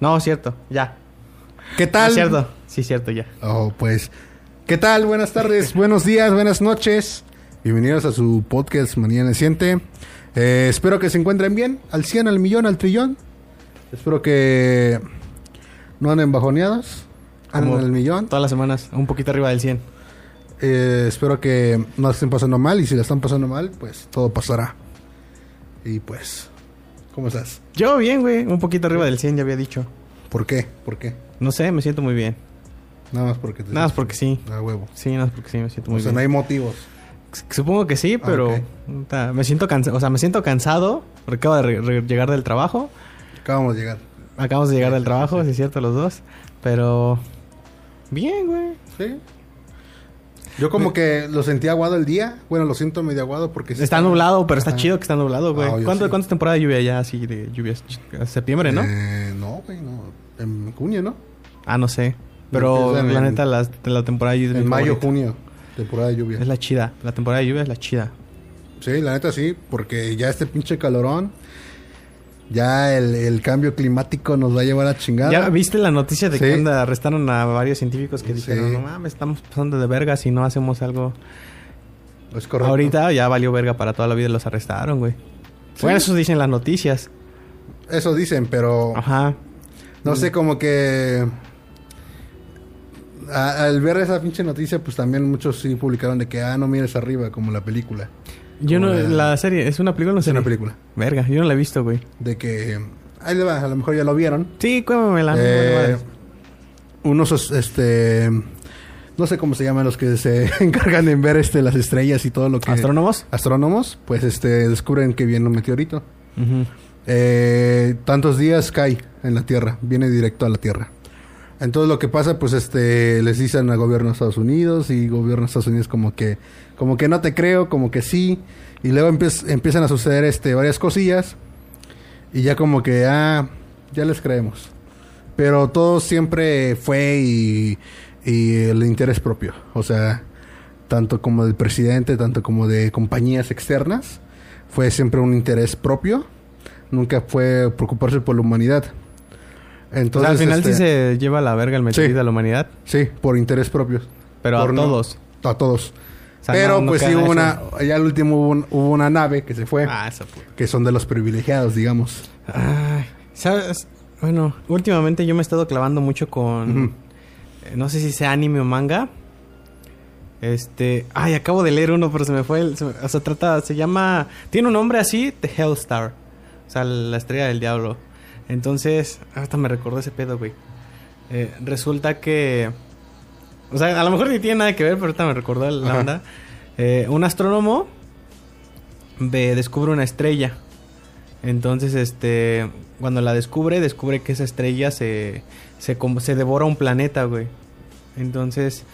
No, cierto, ya. ¿Qué tal? Cierto, sí, cierto, ya. Oh, pues. ¿Qué tal? Buenas tardes, buenos días, buenas noches. Bienvenidos a su podcast Mañana Siente. Eh, espero que se encuentren bien, al 100, al millón, al trillón. Espero que no anden bajoneados, anden al millón. Todas las semanas, un poquito arriba del 100. Eh, espero que no estén pasando mal y si la están pasando mal, pues todo pasará. Y pues, ¿cómo estás? Yo bien, güey, un poquito arriba del 100, ya había dicho. ¿Por qué? ¿Por qué? No sé, me siento muy bien. Nada más porque te Nada más porque sí. A huevo. Sí, nada más porque sí, me siento muy o sea, bien. no hay motivos. Supongo que sí, pero Ok. puta, me siento cansado, o sea, me siento cansado porque acabo de llegar del trabajo. Acabamos de llegar. Acabamos de llegar Sí, del trabajo, sí. sí es cierto, los dos, pero bien, güey. Sí. Yo como que lo sentí aguado el día. Bueno, lo siento medio aguado porque... sí Está nublado, pero está Ajá. chido que está nublado, güey. Ah, ¿Cuánto, sí. ¿Cuánta temporada de lluvia ya así de lluvias? Septiembre, ¿no? Eh, no, güey, no. En junio, ¿no? Ah, no sé. Pero la en- neta, la temporada de lluvia En mayo, junio. Temporada de lluvia. Es la chida. La temporada de lluvia es la chida. Sí, la neta sí. Porque ya este pinche calorón... Ya el, el cambio climático nos va a llevar a chingada. ¿Ya viste la noticia de Sí. que anda, arrestaron a varios científicos que Sí. dijeron, no mames, estamos pasando de verga si no hacemos algo? Es correcto. Ahorita ya valió verga para toda la vida y los arrestaron, güey. Sí. Bueno, eso dicen las noticias. Eso dicen, pero... Ajá. No sé, como que... a- al ver esa pinche noticia, pues también muchos sí publicaron de que, ah, no mires arriba, como la película. Yo no, la serie, ¿es una película o no Es una película. Verga, yo no la he visto, güey. De que... Ahí le va, a lo mejor ya lo vieron. Sí, cuémamela. Eh, unos, este... No sé cómo se llaman los que se encargan en ver este las estrellas y todo lo que... ¿Astrónomos? Astrónomos, pues este descubren que viene un meteorito. Eh, tantos días cae en la Tierra, viene directo a la Tierra. Entonces lo que pasa, pues este, les dicen al gobierno de Estados Unidos y gobierno de Estados Unidos como que, como que no te creo, como que sí, y luego empiez- empiezan a suceder este varias cosillas y ya como que ah, ya les creemos. Pero todo siempre fue y, y el interés propio, o sea, tanto como del presidente, tanto como de compañías externas, fue siempre un interés propio, nunca fue preocuparse por la humanidad. O sea, Entonces, al final este, sí se lleva a la verga el Sí. a la humanidad. sí, por interés propios. Pero Por a no- todos. A todos. O sea, Pero no- no pues sí hubo una, ya al último hubo, un- hubo una nave que se fue, Ah, esa puta. que son de los privilegiados, digamos. Ay, ¿sabes? Bueno, últimamente yo me he estado clavando mucho con... Eh, no sé si sea anime o manga. Este... Ay, acabo de leer uno, pero se me fue el... se o sea, trata... Se llama... Tiene un nombre así, The Hellstar. O sea, la estrella del diablo. Entonces... Hasta me recordó ese pedo, güey. Eh, resulta que... O sea, a lo mejor ni tiene nada que ver, pero ahorita me recordó la Ajá. onda. Eh, un astrónomo ve- descubre una estrella. Entonces, este, cuando la descubre, descubre que esa estrella se, se, como- se devora un planeta, güey. Entonces,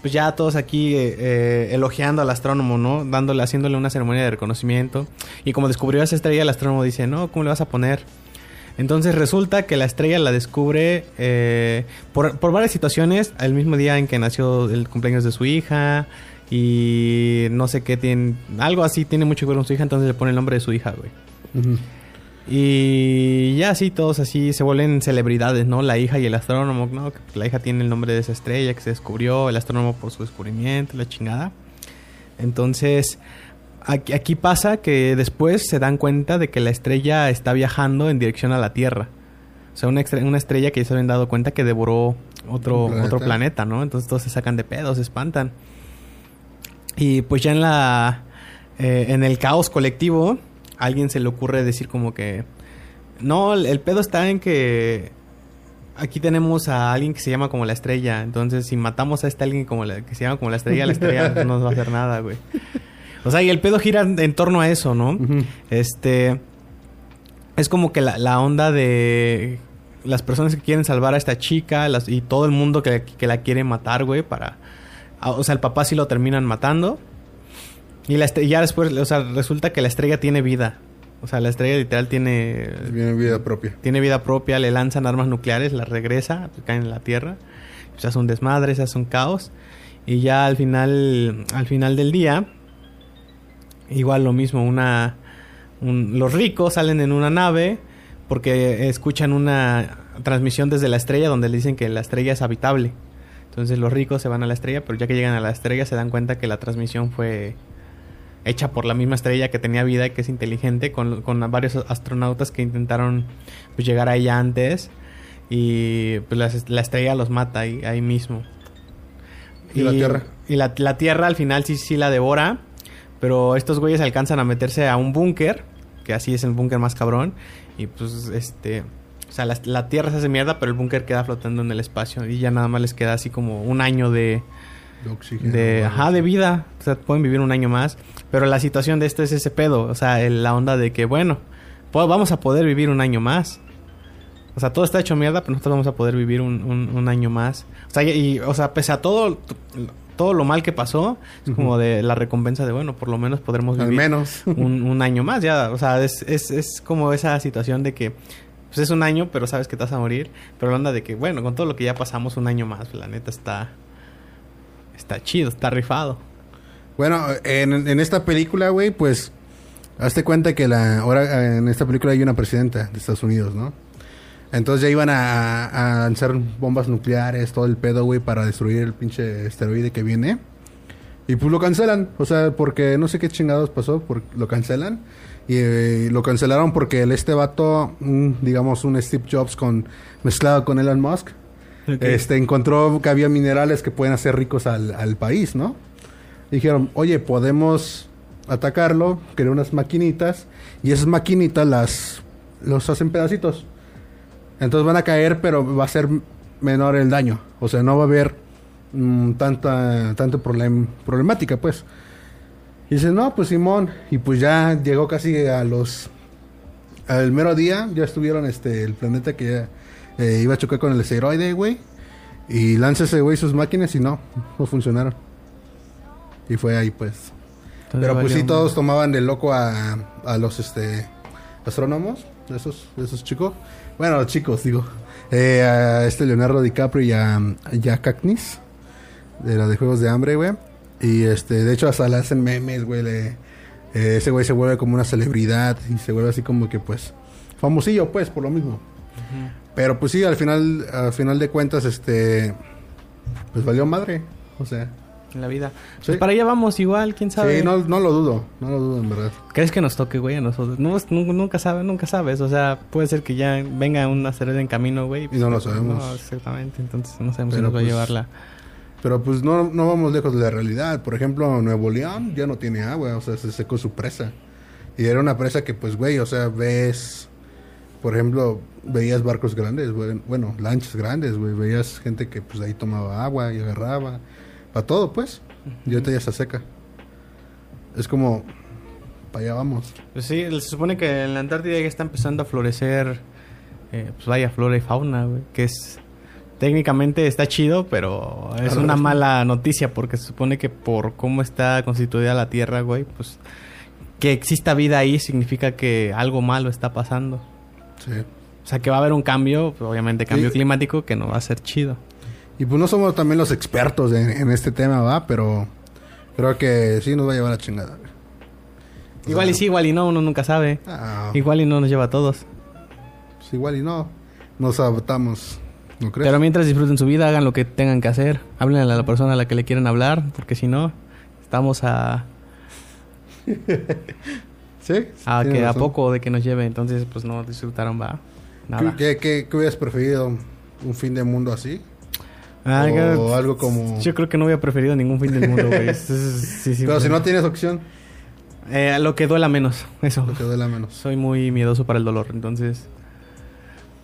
pues ya todos aquí eh, eh, elogiando al astrónomo, ¿no? Dándole, haciéndole una ceremonia de reconocimiento. Y como descubrió esa estrella, el astrónomo dice, no, ¿cómo le vas a poner? Entonces resulta que la estrella la descubre eh, por, por varias situaciones, el mismo día en que nació el cumpleaños de su hija y no sé qué tiene, algo así tiene mucho que ver con su hija, entonces le pone el nombre de su hija, güey. Y ya así todos así se vuelven celebridades, ¿no? La hija y el astrónomo, ¿no? La hija tiene el nombre de esa estrella que se descubrió, el astrónomo por su descubrimiento, la chingada. Entonces, aquí, aquí pasa que después se dan cuenta de que la estrella está viajando en dirección a la Tierra. O sea, una, estre- una estrella que ya se habían dado cuenta que devoró otro planeta. otro planeta, ¿no? Entonces todos se sacan de pedos, se espantan. Y pues ya en la... eh, en el caos colectivo, a alguien se le ocurre decir como que... No, el, el pedo está en que... Aquí tenemos a alguien que se llama como la estrella. Entonces, si matamos a este alguien como la, que se llama como la estrella, la estrella no nos va a hacer nada, güey. O sea, y el pedo gira en torno a eso, ¿no? Este. Es como que la, la onda de las personas que quieren salvar a esta chica las- y todo el mundo que, que la quiere matar, güey, para... O sea, el papá sí lo terminan matando. Y la ya después, o sea, resulta que la estrella tiene vida. O sea, la estrella literal tiene... Viene vida propia. Tiene vida propia, le lanzan armas nucleares, la regresa, caen en la Tierra. Se hace un desmadre, se hace un caos. Y ya al final, al final del día, igual lo mismo, una... un- los ricos salen en una nave porque escuchan una... transmisión desde la estrella donde le dicen que la estrella es habitable. Entonces los ricos se van a la estrella, pero ya que llegan a la estrella se dan cuenta que la transmisión fue hecha por la misma estrella que tenía vida y que es inteligente, con, con varios astronautas que intentaron pues, llegar a ella antes y pues la, la estrella los mata ahí, ahí mismo. ¿Y, la Tierra? Y la, la, Tierra al final sí, sí la devora, pero estos güeyes alcanzan a meterse a un búnker, que así es el búnker más cabrón, y pues este... O sea, la, la Tierra se hace mierda, pero el búnker queda flotando en el espacio y ya nada más les queda así como un año de... De oxígeno. De, ajá, de vida. O sea, pueden vivir un año más. Pero la situación de esto es ese pedo. O sea, el- la onda de que, bueno, pues vamos a poder vivir un año más. O sea, todo está hecho mierda, pero nosotros vamos a poder vivir un, un- un año más. O sea, y, y, o sea, pese a todo, todo lo mal que pasó, es como de la recompensa de, bueno, por lo menos podremos Al vivir menos. un, un año más. Ya, o sea, es, es, es como esa situación de que, pues es un año, pero sabes que te vas a morir. Pero la onda de que, bueno, con todo lo que ya pasamos, un año más, la neta está, está chido, está rifado. Bueno, en, en esta película, güey, pues... Hazte cuenta que la, ahora en esta película hay una presidenta de Estados Unidos, ¿no? Entonces ya iban a, a lanzar bombas nucleares, todo el pedo, güey, para destruir el pinche esteroide que viene. Y pues lo cancelan, o sea, porque no sé qué chingados pasó, lo cancelan. Y eh, lo cancelaron porque el, este vato, digamos, un Steve Jobs con mezclado con Elon Musk, este encontró que había minerales que pueden hacer ricos al, al país, ¿no? Dijeron, oye, podemos atacarlo, crear unas maquinitas, y esas maquinitas las los hacen pedacitos. Entonces van a caer, pero va a ser menor el daño. O sea, no va a haber mm, tanta, tanto problem, problemática, pues. Y dice, no, pues Simón. Y pues ya llegó casi a los... Al mero día, ya estuvieron este, el planeta que ya eh, iba a chocar con el asteroide, güey. Y lanza ese güey sus máquinas y no, no funcionaron. Y fue ahí, pues. Pero pues sí, todos tomaban de loco a, a los este astrónomos, esos, esos chicos. Bueno, chicos, digo. Eh, a este Leonardo DiCaprio y a, a Jack Agnes, de la de Juegos de Hambre, güey. Y este, de hecho, hasta le hacen memes, güey. eh, ese güey se vuelve como una celebridad y se vuelve así como que, pues, famosillo, pues, por lo mismo. Pero pues sí, al final, al final de cuentas, este, pues valió madre. O sea, En la vida. Sí. Pues para allá vamos igual, quién sabe. sí, no, no lo dudo, no lo dudo en verdad. ¿Crees que nos toque, güey, a nosotros? No, nunca, sabes, nunca sabes. O sea, puede ser que ya venga un asteroide en camino, güey. Y no lo sabemos. No, exactamente. Entonces no sabemos si Pero, nos va pues, a llevar la... Pero pues no, no vamos lejos de la realidad. Por ejemplo, Nuevo León ya no tiene agua, o sea, se secó su presa. Y era una presa que, pues, güey, o sea, ves, por ejemplo, veías barcos grandes, güey, bueno, lanchas grandes, güey, veías gente que, pues, ahí tomaba agua y agarraba, para todo, pues. Y ahorita ya se seca. Es como, para allá vamos. Pues sí, se supone que en la Antártida ya está empezando a florecer, eh, pues vaya, flora y fauna, güey. Que es... Técnicamente está chido, pero es Claro. una mala noticia porque se supone que por cómo está constituida la Tierra, güey, pues que exista vida ahí significa que algo malo está pasando. Sí. O sea, que va a haber un cambio, obviamente cambio Sí. climático, que no va a ser chido. Y pues no somos también los expertos en, en este tema, va, pero creo que sí nos va a llevar la chingada. O Igual sea, y sí, igual y no, uno nunca sabe. ah, Igual y no nos lleva a todos. pues igual y no. Nos adaptamos. ¿No crees? Pero mientras disfruten su vida, hagan lo que tengan que hacer. Háblenle a la persona a la que le quieren hablar, porque si no, estamos a, ¿Sí? a que a poco de que nos lleve. Entonces, pues no disfrutaron, va. Nada. ¿Qué, qué, qué hubieras preferido? ¿Un fin de mundo así? Ah, o algo como... Yo creo que no hubiera preferido ningún fin del mundo, güey. Sí, sí, Pero si no tienes opción, Eh, lo que duela menos, eso. lo que duela menos. Soy muy miedoso para el dolor, entonces...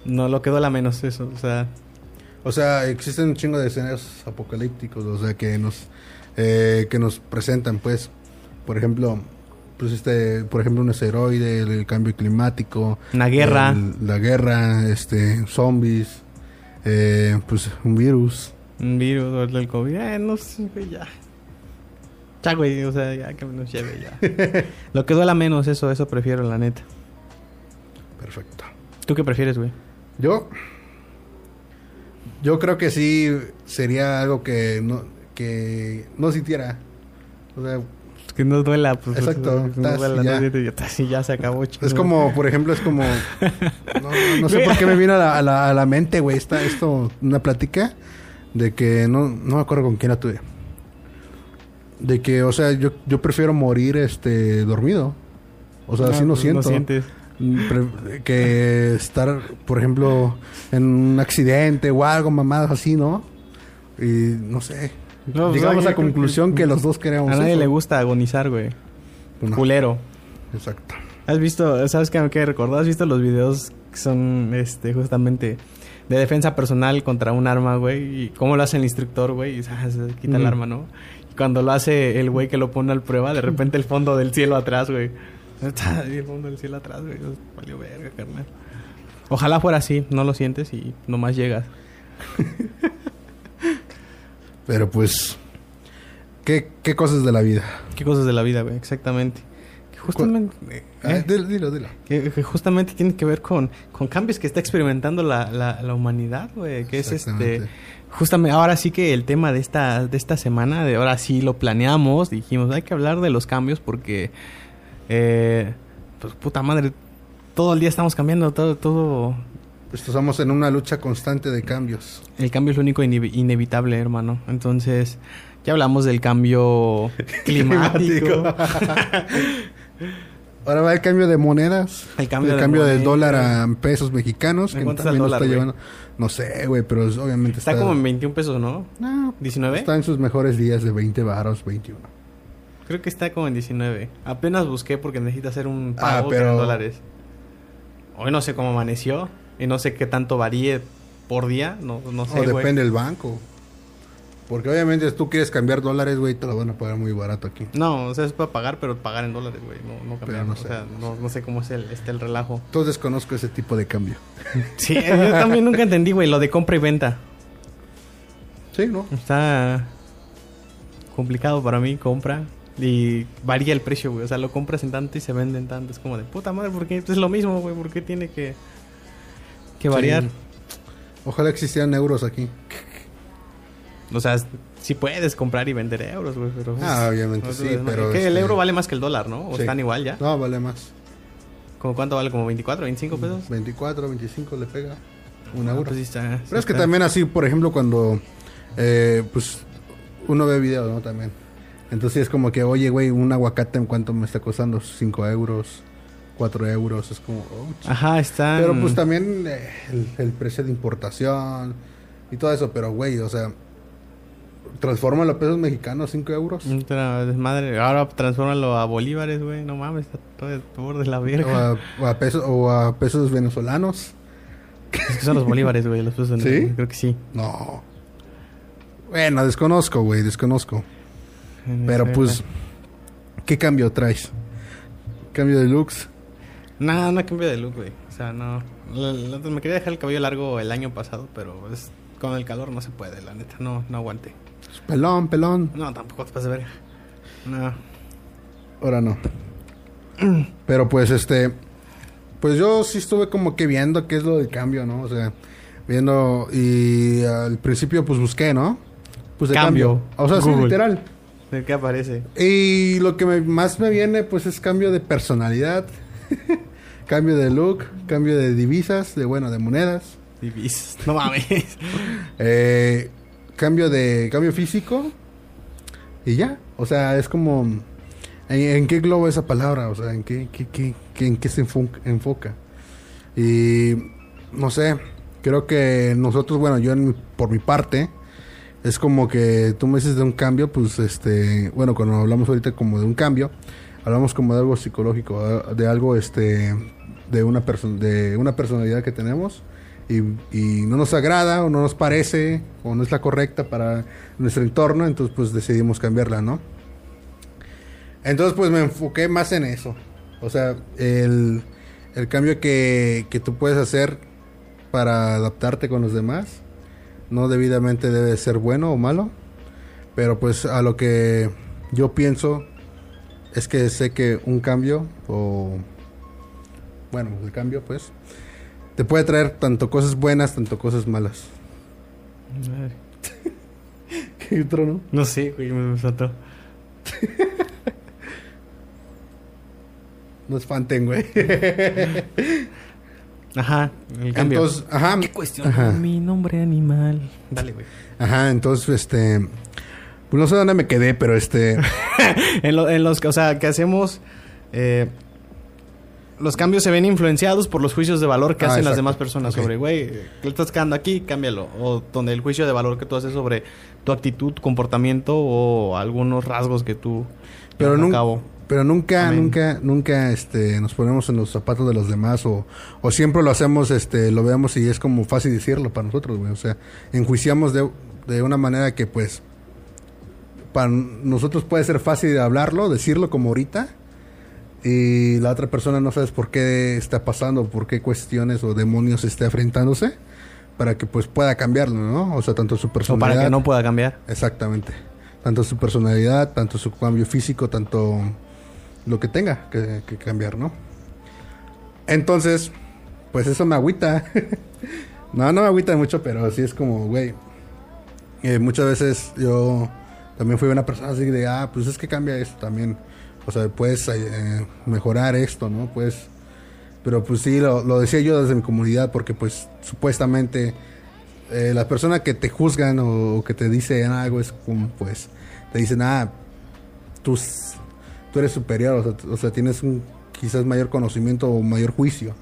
No, lo que duela menos, eso. O sea, O sea, existen un chingo de escenarios apocalípticos, o sea, que nos eh, que nos presentan, pues, por ejemplo, pues este, por ejemplo, un asteroide, el, el cambio climático, una guerra. el- la guerra, este, zombies, eh, pues un virus. Un virus o el del COVID. Eh, no sé, ya. Ya, güey, o sea, ya que nos lleve ya. Lo que duela menos, eso, eso prefiero, la neta. Perfecto. ¿Tú qué prefieres, güey? Yo, yo creo que sí sería algo que no, que no sintiera. O sea, Que no duela, pues. Exacto, No tas, duela, y ya. no y ya se acabó, Es como, por ejemplo, es como... No, no- no sé por qué me vino a la, a la- a la mente, güey. Está esto, una plática de que no, no me acuerdo con quién la tuve. De que, o sea, yo, yo prefiero morir este dormido. O sea, así no pues, siento. sientes. Mm, que estar, por ejemplo, en un accidente o algo, mamadas así, ¿no? Y no sé. No, pues, Llegamos a conclusión que, los dos queremos A nadie eso. le gusta agonizar, güey. Pues no. Culero. Exacto. ¿Has visto, sabes qué me quedé recordado? ¿Has visto los videos que son, este, justamente de defensa personal contra un arma, güey? Y cómo lo hace el instructor, güey, y ah, se quita el Mm. arma, ¿no? Y cuando lo hace el güey que lo pone al prueba, de repente el fondo del cielo atrás, güey. Está ahí el fondo del cielo atrás, güey. Valió verga, carnal. Ojalá fuera así, no lo sientes y nomás llegas. Pero pues, ¿qué, qué cosas de la vida? Qué cosas de la vida, güey, exactamente. Que justamente... Ah, ¿eh? dilo, dilo, dilo. Que, que justamente tiene que ver con, con cambios que está experimentando la, la, la humanidad, güey. Que es este. Justamente, ahora sí que el tema de esta, de esta semana, de ahora sí lo planeamos, dijimos, hay que hablar de los cambios porque, eh, pues puta madre, todo el día estamos cambiando, todo, todo, Pues estamos en una lucha constante de cambios. el cambio es lo único ine- inevitable, hermano. Entonces, ya hablamos del cambio climático. Ahora va el cambio de monedas. El cambio de del moneda. dólar a pesos mexicanos. ¿En Que cuánto está el también está llevando. No sé, güey, pero obviamente Está como en 21 pesos, ¿no? No, ¿19? Está en sus mejores días de 20 varos, 21. Creo que está como en 19. Apenas busqué porque necesito hacer un Ah, pago pero- en dólares. Hoy no sé cómo amaneció y no sé qué tanto varíe por día. No, no sé, o depende del banco. Porque obviamente si tú quieres cambiar dólares, güey, te lo van a pagar muy barato aquí. No, o sea, es para pagar, pero pagar en dólares, güey. No, no cambiar. no o sé, sea, no, no sé cómo es el, este, el relajo. Entonces desconozco ese tipo de cambio. Sí, yo también nunca entendí, güey, lo de compra y venta. Sí, ¿no? Está complicado para mí, compra. Y varía el precio, güey. O sea, lo compras en tanto y se vende en tanto. Es como de puta madre, porque es lo mismo, güey. ¿Por qué tiene que, que variar? Sí. Ojalá existieran euros aquí. O sea, sí puedes comprar y vender euros, güey, pero... Ah, obviamente no, sí, no, pero, Que el este- euro vale más que el dólar, ¿no? O Sí. están igual ya. No, vale más. ¿Como cuánto vale? ¿Como 24, 25 pesos? 24, 25 le pega un Ah, euro. pues sí está, sí Pero es que está. también así, por ejemplo, cuando eh, pues uno ve videos, ¿no? También. Entonces es como que, oye, güey, un aguacate en cuánto me está costando, 5 euros, 4 euros, es como... oh, Ajá, está... Pero pues también eh, el, el precio de importación y todo eso, pero güey, o sea, transforma los pesos mexicanos 5 euros. Desmadre. Ahora transfórmalo a bolívares, güey. No mames, está todo el borde de la verga. a, o a pesos, o a pesos venezolanos. Es que son los bolívares, güey. Los pesos ¿Sí? Creo que sí. No. Bueno, desconozco, güey, desconozco. Pero pues, ¿qué cambio traes? ¿Cambio de looks? No, no cambio de look, güey. O sea, no. Me quería dejar el cabello largo el año pasado, pero es, con el calor no se puede, la neta. No, no aguanté. Pelón, pelón. No, tampoco te pases verga. No. Ahora no. Pero pues este. Pues yo sí estuve como que viendo qué es lo del cambio, ¿no? O sea, viendo. Y al principio pues busqué, ¿no? Pues de Cambio. cambio. O sea, sí, literal. ¿De qué aparece? Y lo que me- más me viene pues es cambio de personalidad. cambio de look. Cambio de divisas. De bueno, de monedas. Divis. No mames. Eh, cambio de cambio físico y ya o sea es como en, en qué globo esa palabra o sea en qué, qué- qué- qué- en qué se enfo- enfoca y no sé creo que nosotros bueno yo en por mi parte es como que tú me dices de un cambio pues este bueno cuando hablamos ahorita como de un cambio hablamos como de algo psicológico de algo este de una de una personalidad que tenemos y, y no nos agrada o no nos parece o no es la correcta para nuestro entorno, entonces pues decidimos cambiarla, ¿no? Entonces pues me enfoqué más en eso. O sea, el, el cambio que, que tú puedes hacer para adaptarte con los demás, no debidamente debe ser bueno o malo, pero pues a lo que yo pienso es que sé que un cambio o bueno, el cambio pues te puede traer tanto cosas buenas, tanto cosas malas. ¿Qué otro, no? No sé, güey, me saltó. no espanten, güey. Ajá, el cambio. Entonces, ajá. ¿Qué cuestión? Ajá. Mi nombre animal. Dale, güey. Ajá, entonces, este... Pues no sé dónde me quedé, pero este... en, lo- en los que, o sea, que hacemos. eh, los cambios se ven influenciados por los juicios de valor que Ah, hacen las demás personas Ok. sobre, güey, ¿qué le estás quedando aquí? Cámbialo. O donde el juicio de valor que tú haces sobre tu actitud, comportamiento o algunos rasgos que tú Pero, nun- cabo. pero nunca, Amén. nunca, nunca este, nos ponemos en los zapatos de los demás o, o siempre lo hacemos, este, lo vemos y es como fácil decirlo para nosotros, güey. O sea, enjuiciamos de, de una manera que pues para nosotros puede ser fácil hablarlo, decirlo como ahorita. Y la otra persona no sabes por qué está pasando, por qué cuestiones o demonios está enfrentándose para que pues pueda cambiarlo, ¿no? O sea, tanto su O personalidad. para que no pueda cambiar. Exactamente. Tanto su personalidad, tanto su cambio físico, tanto lo que tenga que, que cambiar, ¿no? Entonces, pues eso me agüita. no, no me agüita mucho, pero sí es como, güey. eh, muchas veces yo también fui una persona así de, ah, pues es que cambia esto también. O sea, puedes eh, mejorar esto, ¿no? Pues, pero pues sí, lo, decía yo desde mi comunidad porque pues supuestamente eh, las personas que te juzgan o, que te dicen algo es como pues te dicen ah tú, tú eres superior o sea, o sea, tienes un quizás mayor conocimiento o mayor juicio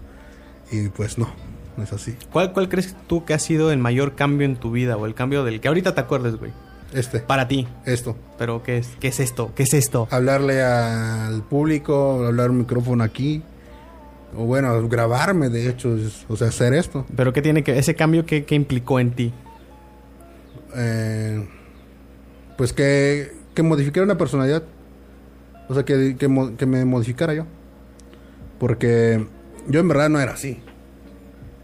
y pues no no es así ¿Cuál, ¿Cuál crees tú que ha sido el mayor cambio en tu vida o el cambio del que ahorita te acuerdes, güey? Este Para ti. esto Pero ¿qué es? ¿Qué es esto? ¿Qué es esto? hablarle al público hablar un micrófono aquí o bueno grabarme de hecho es- o sea hacer esto Pero ¿qué tiene que ese cambio qué, qué implicó en ti? eh, pues que, que modificara una personalidad. O sea, que, que, mo- que me modificara yo. Porque yo en verdad no era así.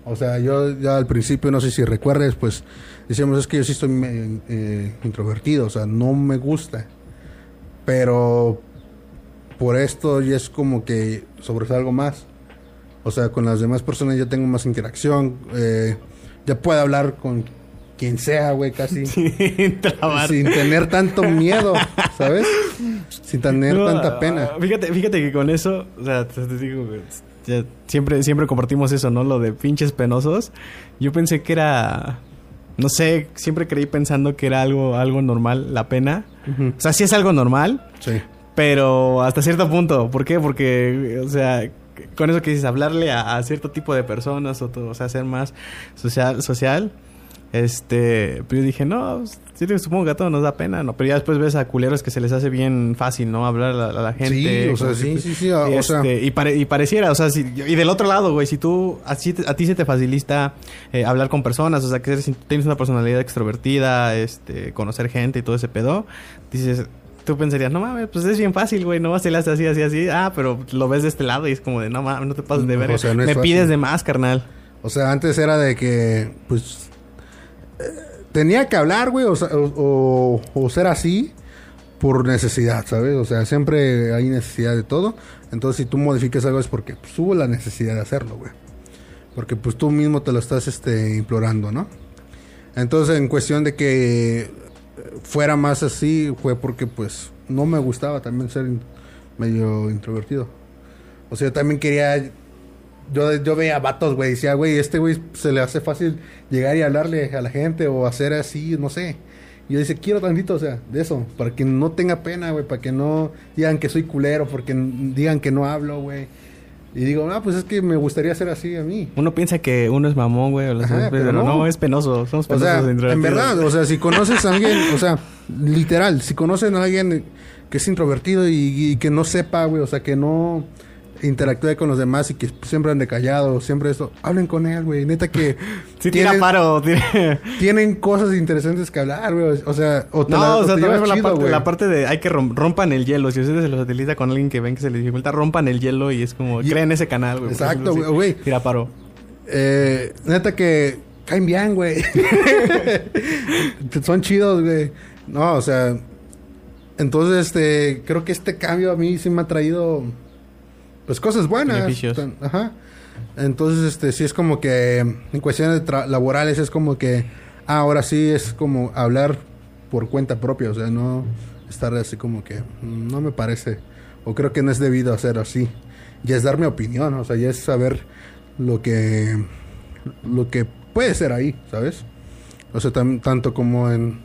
O sea, yo ya al principio, no sé si recuerdes, pues decíamos, es que yo sí estoy eh, introvertido, o sea, no me gusta. Pero por esto ya es como que sobresalgo más. O sea, con las demás personas ya tengo más interacción. eh, ya puedo hablar con quien sea, güey, casi. Trabar. Sin tener tanto miedo, ¿sabes? Sin tener No, tanta pena. ah, Fíjate, fíjate que con eso, o sea, te, digo, ya siempre, siempre compartimos eso, ¿no? Lo de pinches penosos. Yo pensé que era, no sé, siempre creí pensando que era algo, algo normal, la pena. O sea, sí es algo normal, Sí. pero hasta cierto punto. ¿Por qué? Porque, o sea, con eso que dices, hablarle a, a cierto tipo de personas, o, todo, o sea, ser más social, social. Este, pero yo dije, no, sí, supongo que a todos nos da pena, ¿no? Pero ya después ves a culeros que se les hace bien fácil, ¿no? Hablar a la, a la gente. Sí, o sea, sí, sí, sí, o- sea- este, y, pare- y pareciera, o sea, si- y del otro lado, güey, si tú, así a ti se te facilita eh, hablar con personas, o sea, que eres- tienes una personalidad extrovertida, este, conocer gente y todo ese pedo, dices, tú pensarías, no mames, pues es bien fácil, güey, no vas a hacer así, así, así, ah, pero lo ves de este lado y es como de, no mames, no te pases de No, ver, o sea, no es me fácil. pides de más, carnal. O sea, antes era de que, pues, tenía que hablar, güey, o, o- o- ser así por necesidad, ¿sabes? O sea, siempre hay necesidad de todo. Entonces, si tú modificas algo es porque pues, la necesidad de hacerlo, güey. Porque pues tú mismo te lo estás este, implorando, ¿no? Entonces, en cuestión de que fuera más así, fue porque pues no me gustaba también ser medio introvertido. O sea, también quería yo, yo veía vatos, güey, decía, güey, este güey se le hace fácil llegar y hablarle a la gente o hacer así, no sé. Y yo dice, quiero tantito, o sea, de eso, para que no tenga pena, güey, para que no digan que soy culero, porque digan que no hablo, güey. Y digo, ah, pues es que me gustaría ser así a mí. Uno piensa que uno es mamón, güey, o Ajá, pero, no. no. es penoso, somos O penosos sea, en verdad, o sea, si conoces a alguien, o sea, literal, si conocen a alguien que es introvertido y, y que no sepa, güey, o sea, que no interactúe con los demás y que siempre ande callado, siempre eso, hablen con él, güey, neta que Sí, tira tienen, paro, tira- tienen cosas interesantes que hablar, güey, o sea, o te la- No, o o sea, te también la, parte, güey. la parte de hay que rom- rompan el hielo. Si ustedes se los utiliza con alguien que ven que se les dificulta, rompan el hielo y es como, Y- creen ese canal, güey. Exacto, güey. Tira paro. Eh, neta que caen bien, güey. Son chidos, güey. No, o sea, entonces este, creo que este cambio a mí sí me ha traído pues cosas buenas. Beneficios. Tan- Ajá. Entonces, este, sí es como que en cuestiones de laborales es como que ah, ahora sí es como hablar por cuenta propia, o sea, no estar así como que mm, no me parece o creo que no es debido hacer así. ya es dar mi opinión, o sea, ya es saber lo que, lo que puede ser ahí, ¿sabes? O sea, tan- tanto como en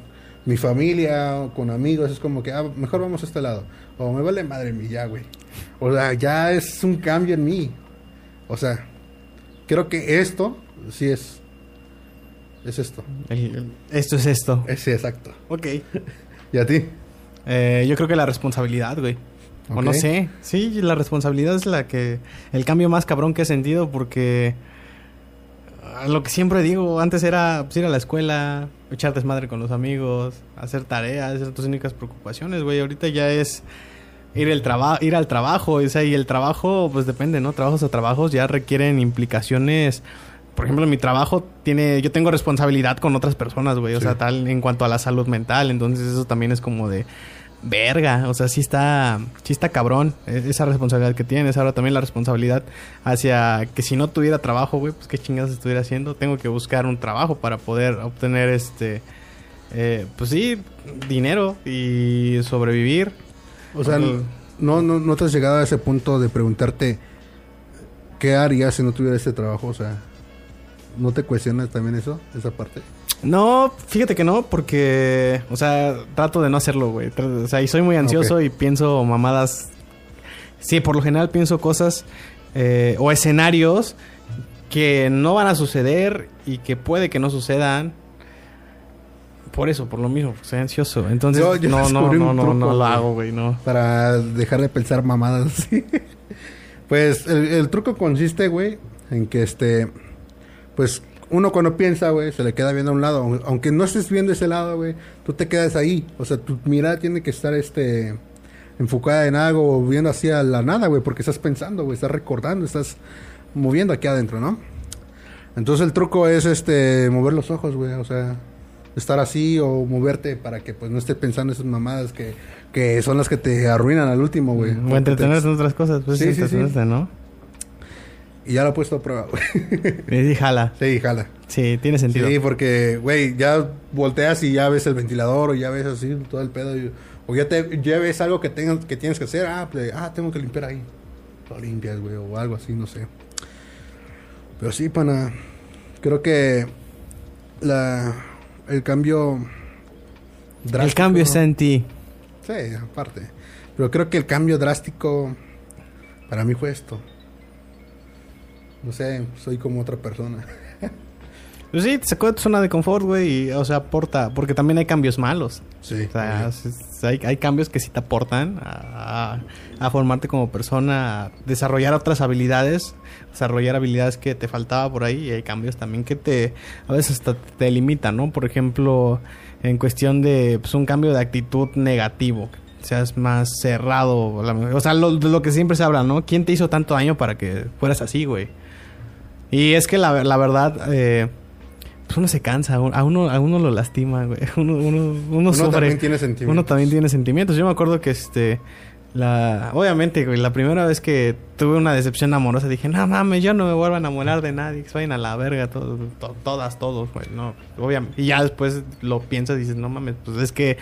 mi familia o con amigos, es como que, ah, mejor vamos a este lado. O me vale madre mi ya, güey. O sea, ya es un cambio en mí. O sea, creo que esto sí es. Es esto. El- esto es esto. Es sí, exacto. Ok. ¿Y a ti? Eh, yo creo que la responsabilidad, güey. O no sé. Sí, la responsabilidad es la que... El cambio más cabrón que he sentido porque... ah, Lo que siempre digo, antes era pues, ir a la escuela, echar desmadre con los amigos, hacer tareas, esas son tus únicas preocupaciones, güey. Ahorita ya es ir, el traba ir al trabajo, o sea, y el trabajo, pues depende, ¿no? Trabajos a trabajos ya requieren implicaciones. Por ejemplo, mi trabajo tiene, yo tengo responsabilidad con otras personas, güey. O sea, tal en cuanto a la salud mental. Entonces eso también es como de verga. O sea, sí está, sí está cabrón eh, esa responsabilidad que tienes. Ahora también la responsabilidad hacia que si no tuviera trabajo, güey, pues qué chingados estuviera haciendo. Tengo que buscar un trabajo para poder obtener este, eh, pues sí, dinero y sobrevivir. O sea, no, no, no te has llegado a ese punto de preguntarte qué harías si no tuviera este trabajo. O sea, ¿no te cuestionas también eso, esa parte? No, fíjate que no, porque, o sea, trato de no hacerlo, güey. O sea, y soy muy ansioso y pienso mamadas. Sí, por lo general pienso cosas eh, o escenarios que no van a suceder y que puede que no sucedan. Por eso, por lo mismo, porque soy ansioso. Entonces, Yo- yo no, no, no, no, no lo hago, güey, no. Para dejar de pensar mamadas pues el, el truco consiste, güey, en que este. Pues uno cuando piensa, güey, se le queda viendo a un lado. Aun- Aunque no estés viendo ese lado, güey, tú te quedas ahí. O sea, tu mirada tiene que estar este enfocada en algo o viendo hacia la nada, güey, porque estás pensando, güey, estás recordando, estás moviendo aquí adentro, ¿no? Entonces el truco es este mover los ojos, güey, o sea, estar así o moverte para que pues no estés pensando esas mamadas que, que son las que te arruinan al último, güey. O entretenerse te- en otras cosas, pues Sí, sí, sí, ¿no? Y ya lo he puesto a prueba, güey. Y sí, jala. sí, jala. Sí, tiene sentido. Sí, porque, güey, ya volteas y ya ves el ventilador o ya ves así todo el pedo. y- o ya, te, ya ves algo que, tengas, que tienes que hacer. Ah, pues, ah, tengo que limpiar ahí. Lo limpias, güey, o algo así, no sé. Pero sí, pana. Creo que la, el cambio... El drástico- cambio está en ti. Sí, aparte. Pero creo que el cambio drástico para mí fue esto. No sé, soy como otra persona. Pues sí, te sacó de tu zona de confort, güey, y, o sea, aporta, porque también hay cambios malos. Sí. O sea, hay, hay cambios que sí te aportan a, a- formarte como persona, a desarrollar otras habilidades, desarrollar habilidades que te faltaba por ahí, y hay cambios también que te, a veces hasta te limitan, ¿no? Por ejemplo, en cuestión de, pues, un cambio de actitud negativo, seas más cerrado, o sea, lo, de lo que siempre se habla, ¿no? ¿Quién te hizo tanto daño para que fueras así, güey? Y es que la, la verdad, eh, pues uno se cansa, a uno, a uno lo lastima, güey. Uno, uno, uno, Uno también tiene sentimientos. Uno también tiene sentimientos. Yo me acuerdo que este. La, obviamente, güey, la primera vez que tuve una decepción amorosa dije, no mames, yo no me vuelvo a enamorar de nadie, que se vayan a la verga, todos, to- todas, todos, güey, no, obviamente. Y ya después lo piensas y dices, no mames, pues es que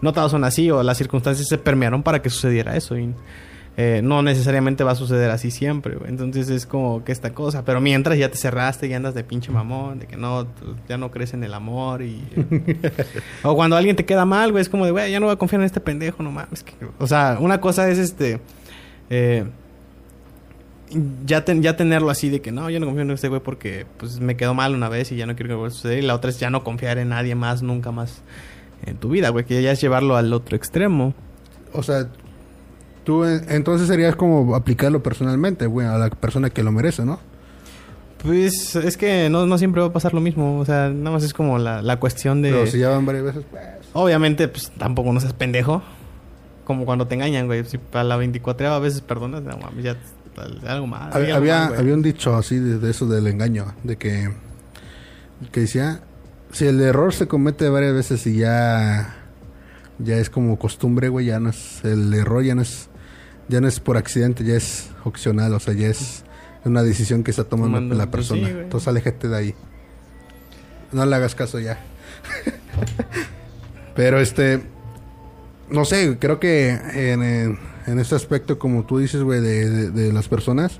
no todos son así, o las circunstancias se permearon para que sucediera eso, y eh, no necesariamente va a suceder así siempre, güey. Entonces es como que esta cosa, pero mientras ya te cerraste y andas de pinche mamón, de que no, ya no crees en el amor y... o cuando alguien te queda mal, güey, es como de, güey, ya no voy a confiar en este pendejo, no mames. que- o sea, una cosa es este... eh, ya, ten- ya tenerlo así de que no, yo no confío en este güey porque pues me quedó mal una vez y ya no quiero que vuelva a suceder. Y la otra es ya no confiar en nadie más, nunca más en tu vida, güey, que ya es llevarlo al otro extremo. O sea, tú eh, entonces serías como aplicarlo personalmente, güey, a la persona que lo merece, ¿no? Pues es que no, no siempre va a pasar lo mismo. O sea, nada más es como la, la cuestión de. Pero si ya van varias veces, pues... Obviamente, pues tampoco no seas pendejo. Como cuando te engañan, güey. Si a la 24 a veces perdonas, no mames, ya algo más. Había, había, había un dicho así de, de eso del engaño, de que, que decía, si el error se comete varias veces y ya, ya es como costumbre, güey, ya no es, el error ya no es, ya no es por accidente, ya es opcional, o sea, ya es una decisión que está tomando Tomando, la pues, persona. sí. Entonces aléjate de ahí. No le hagas caso ya. Pero este, no sé, creo que en, en- en este aspecto, como tú dices, güey, de, de- de las personas,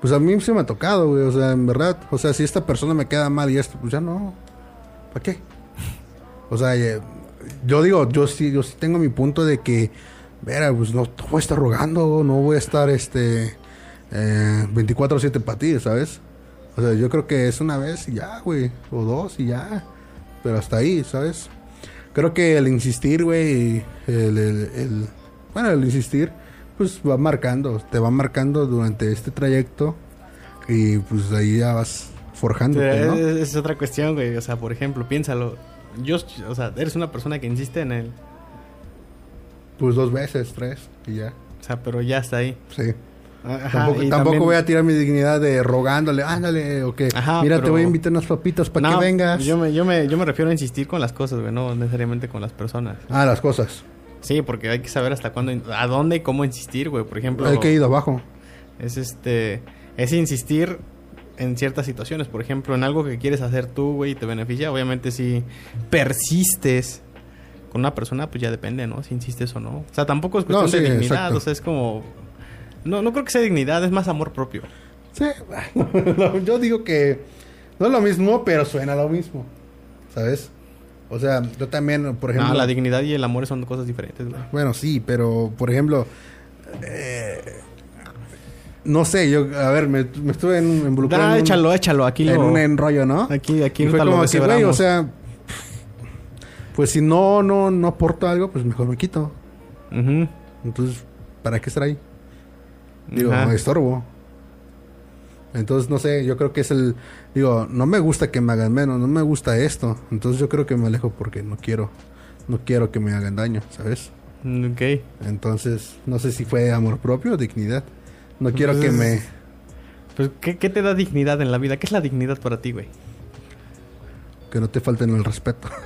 pues a mí se me ha tocado, güey, o sea, en verdad, o sea, si esta persona me queda mal y esto, pues ya no, ¿para qué? O sea, yo digo, yo sí, yo sí tengo mi punto de que, mira, pues no, no voy a estar rogando, no voy a estar, este, eh, 24-7 para ti, ¿sabes? O sea, yo creo que es una vez y ya, güey, o dos y ya, pero hasta ahí, ¿sabes? Creo que el insistir, güey, el, el- el- bueno, el insistir, pues va marcando, te va marcando durante este trayecto y pues ahí ya vas forjándote, es, ¿no? es otra cuestión, güey. O sea, por ejemplo, piénsalo. Yo, o sea, eres una persona que insiste en él. Pues dos veces, tres y ya, O sea, pero ya está ahí. sí. Ajá, tampoco y tampoco también- voy a tirar mi dignidad de rogándole, ándale, o que, Ajá, mira, te voy a invitar unas papitas para No, que vengas. Yo me, yo, me, yo me refiero a insistir con las cosas, güey, no necesariamente con las personas. Ah, las cosas. Sí, porque hay que saber hasta cuándo, a dónde y cómo insistir, güey. Por ejemplo, Hay que ir abajo. es este, es insistir en ciertas situaciones. Por ejemplo, en algo que quieres hacer tú, güey, y te beneficia. Obviamente, si persistes con una persona, pues ya depende, ¿no? Si insistes o no. O sea, tampoco es No, cuestión de sí, dignidad. exacto. O sea, es como, no, no creo que sea dignidad, es más amor propio. Sí, no, yo digo que no es lo mismo, pero suena lo mismo. ¿Sabes? O sea, yo también, por ejemplo. No, la dignidad y el amor son cosas diferentes, güey. Bueno, sí, pero por ejemplo. eh, no sé, yo, a ver, me, me estuve en, involucrado Ah, en, un- échalo, échalo. Aquí en lo... un enrollo, ¿no? Aquí, aquí y fue como que, güey, o sea. Pues si no, no, no aporto algo, pues mejor me quito. Entonces, ¿para qué estar ahí? Digo, Ajá. estorbo. Entonces, no sé, yo creo que es el... Digo, no me gusta que me hagan menos, no me gusta esto. Entonces yo creo que me alejo porque no quiero, no quiero que me hagan daño, ¿sabes? Ok. Entonces, no sé si fue amor propio o dignidad. No quiero que Pues- me... Pues, ¿qué, qué te da dignidad en la vida? ¿Qué es la dignidad para ti, güey? Que no te falten el respeto.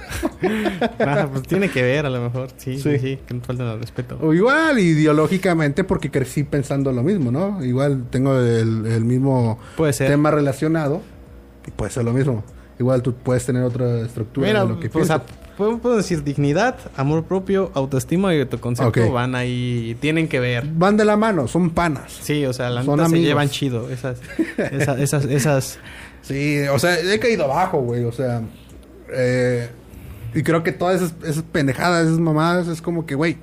Ah, pues tiene que ver, a lo mejor. Sí, sí, Sí. Que no te falten el respeto. O igual, ideológicamente, porque crecí pensando lo mismo, ¿no? Igual tengo el, el mismo Puede ser. tema relacionado y puede ser lo mismo. Igual tú puedes tener otra estructura Mira, de lo que pues, o sea, piensas. puedo, puedo decir dignidad, amor propio, autoestima y autoconcepto Ok. van ahí, tienen que ver. Van de la mano, son panas. Sí, o sea, la Son neta se llevan chido. Esas, esas, esas, esas. Sí, o sea, he caído abajo, güey. O sea, eh, y creo que todas esas, esas pendejadas, esas mamadas, es como que, güey,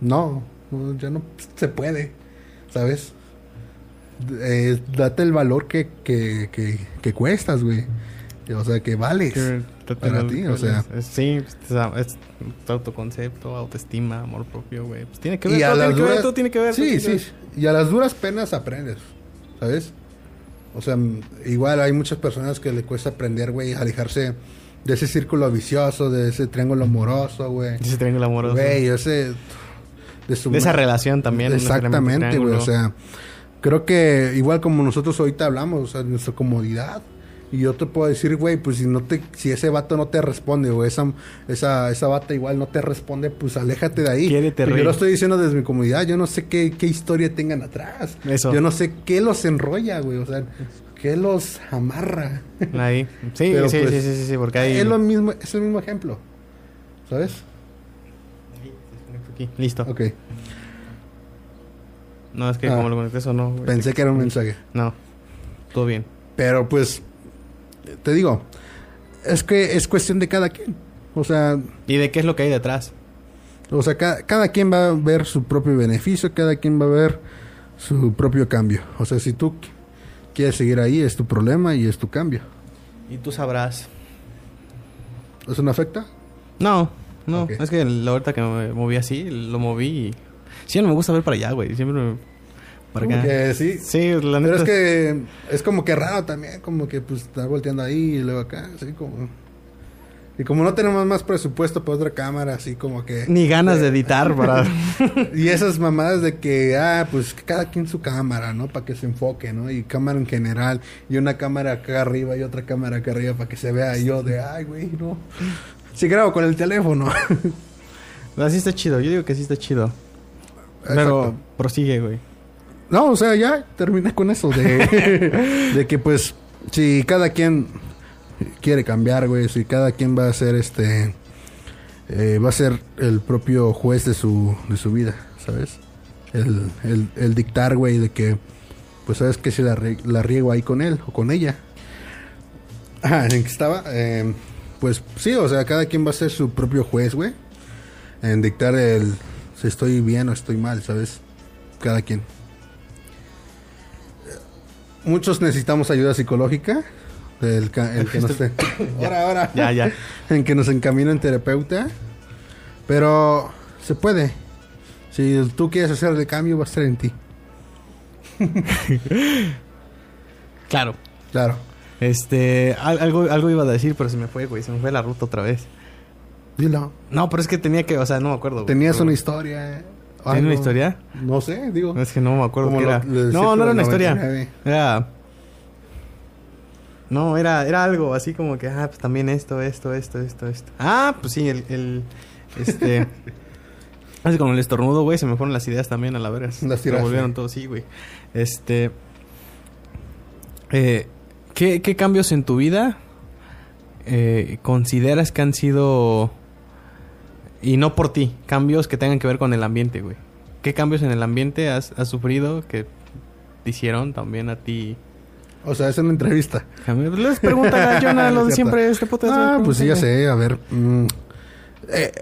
no, no, ya no se puede, ¿sabes? Eh, date el valor que, que, que, que cuestas, güey. O sea, que vales. que- Para ti, o sea. Es- sí, sea, es autoconcepto, autoestima, amor propio, güey. Pues tiene que ver, Y a todo las tiene que ver, duras- todo tiene que ver. Sí, sí. Y a las duras penas aprendes, ¿sabes? O sea, igual hay muchas personas que le cuesta aprender, güey, alejarse de ese círculo vicioso, de ese triángulo amoroso, güey. Ese triángulo amoroso. Güey, ese... De, su De esa relación también. Exactamente, güey. O sea, creo que igual como nosotros ahorita hablamos, o sea, nuestra comodidad. Y yo te puedo decir, güey, pues si no te, si ese vato no te responde, o esa, esa, esa bata igual no te responde, pues aléjate de ahí. Rey. yo lo estoy diciendo desde mi comodidad, yo no sé qué, qué historia tengan atrás. Eso. Yo no sé qué los enrolla, güey, o sea, qué los amarra. Ahí. Sí, Pero, sí, pues, sí, sí, sí, sí, porque. Es lo mismo, es el mismo ejemplo. ¿Sabes? Aquí, listo. Ok. No, es que Ah. como lo conecté eso no. güey. Pensé que era un mensaje. No. Todo bien. Pero pues, te digo, es que es cuestión de cada quien. O sea, ¿Y de qué es lo que hay detrás? o sea, cada, cada quien va a ver su propio beneficio, cada quien va a ver su propio cambio. O sea, si tú qu- quieres seguir ahí, es tu problema y es tu cambio. Y tú sabrás. ¿Eso no afecta? No, no. Es que la ahorita que me moví así, lo moví y... Sí, no me gusta ver para allá, güey. Siempre me... Para Como acá. que sí. Sí, la Pero neta... es que es como que raro también, como que pues estar volteando ahí y luego acá, así como... Y como no tenemos más presupuesto para otra cámara, así como que... Ni ganas de editar para... Y esas mamadas de que, ah, pues cada quien su cámara, ¿no? Para que se enfoque, ¿no? Y cámara en general. Y una cámara acá arriba y otra cámara acá arriba para que se vea. Y yo de, ay, güey, no. Sí grabo con el teléfono. Así está chido. Yo digo que sí está chido. Pero prosigue, güey. No, o sea, ya terminé con eso de, de que pues si cada quien quiere cambiar, güey, si cada quien va a ser este eh, va a ser el propio juez de su de su vida, ¿sabes? el, el, el dictar, güey, de que, pues sabes que si la, la riego ahí con él o con ella. Ajá, en que estaba, eh, pues sí, o sea, cada quien va a ser su propio juez, güey, en dictar el si estoy bien o estoy mal, ¿sabes? Cada quien. Muchos necesitamos ayuda psicológica. El, el que nos ahora, ahora. Ya, ya. En que nos encamina en terapeuta. Pero se puede. Si tú quieres hacer el cambio, va a estar en ti. Claro. Claro. Este, al- algo, algo iba a decir, pero se me fue, güey. Se me fue la ruta otra vez. Dilo. No, pero es que tenía que, o sea, no me acuerdo. Tenías pero- una historia. ¿Tenía algo. una historia? No sé, digo. Es que no me acuerdo Como qué lo- era. lo No, no era una historia. 99. Era. No, era, era algo así como que, ah, pues también esto, esto, esto, esto, esto. Ah, pues sí, el, el este. Así con el estornudo, güey, se me fueron las ideas también a la verga. Las tiraste. volvieron todo, sí, güey. Este. Eh, ¿qué, ¿Qué cambios en tu vida eh, consideras que han sido. Y no por ti, cambios que tengan que ver con el ambiente, güey? ¿Qué cambios en el ambiente has, has sufrido que te hicieron también a ti? O sea, es una entrevista. Les preguntan a Jonah lo de siempre este podcast. Ah, pues sí, ya sé. A ver. mm, eh,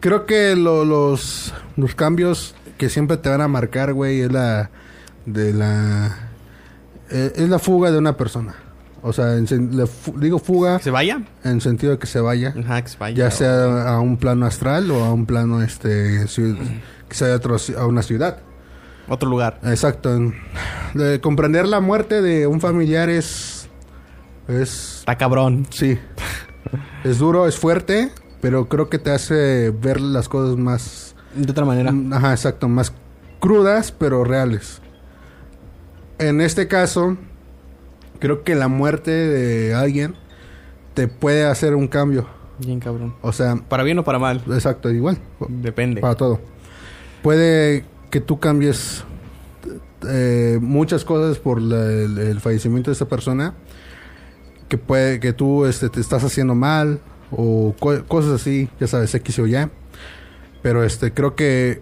creo que lo- los, los cambios que siempre te van a marcar, güey, es la. De la. eh, es la fuga de una persona. O sea, en sen- la fu- digo fuga ¿Que se vaya? en sentido de que se vaya. Ajá, que se vaya. Ya sea a un plano astral o a un plano, este. ciu- sea a, otro- a una ciudad. Otro lugar. Exacto. En- de comprender la muerte de un familiar es. Es. Está cabrón. Sí. es duro, es fuerte, pero creo que te hace ver las cosas más. De otra manera. Mm, Ajá, exacto. Más crudas, pero reales. En este caso, creo que la muerte de alguien te puede hacer un cambio. Bien cabrón. O sea, ¿Para bien o para mal? exacto, igual. Depende. Para todo. Puede que tú cambies eh, muchas cosas por la- el, el fallecimiento de esa persona. Que puede que tú este, te estás haciendo mal o co- cosas así, ya sabes, X o Y. Pero este creo que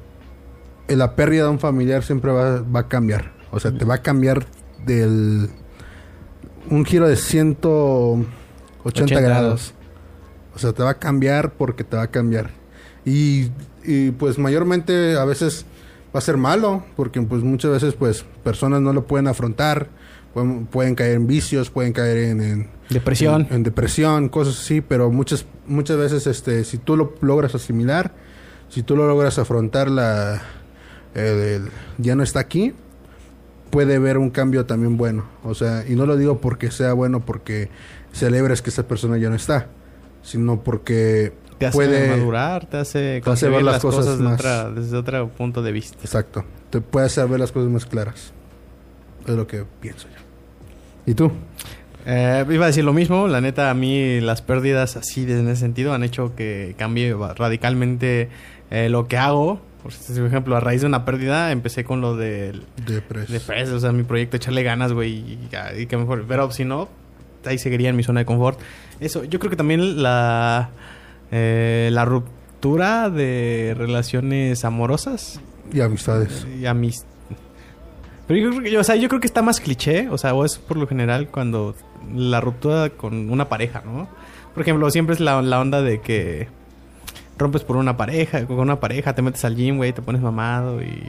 la pérdida de un familiar siempre va, va a cambiar. O sea, te va a cambiar del un giro de 180 80 grados. O sea, te va a cambiar porque te va a cambiar. Y, y, pues mayormente a veces va a ser malo, porque pues muchas veces pues personas no lo pueden afrontar, pueden, pueden caer en vicios, pueden caer en, en- Depresión. en, en depresión, cosas así, pero muchas muchas veces este si tú lo logras asimilar, si tú lo logras afrontar la el- el ya no está aquí, puede ver un cambio también bueno. O sea, y no lo digo porque sea bueno porque celebres que esa persona ya no está, sino porque te hace puede madurar, te hace te hace ver las las cosas cosas, de más- otra- desde otro punto de vista. Exacto. Te puede hacer ver las cosas más claras. Es lo que pienso yo. ¿Y tú? Eh, iba a decir lo mismo, la neta a mí las pérdidas así en ese sentido han hecho que cambie radicalmente eh, lo que hago. Por ejemplo, a raíz de una pérdida empecé con lo del de Press, o sea, mi proyecto echarle ganas, güey, y, y que mejor. Pero si no, ahí seguiría en mi zona de confort. Eso, yo creo que también la eh, la ruptura de relaciones amorosas Y amistades. y amis- Pero yo creo que, o sea, yo creo que está más cliché, o sea, o es por lo general cuando la ruptura con una pareja, ¿no? Por ejemplo, siempre es la, la onda de que rompes por una pareja, con una pareja, te metes al gym, güey, te pones mamado y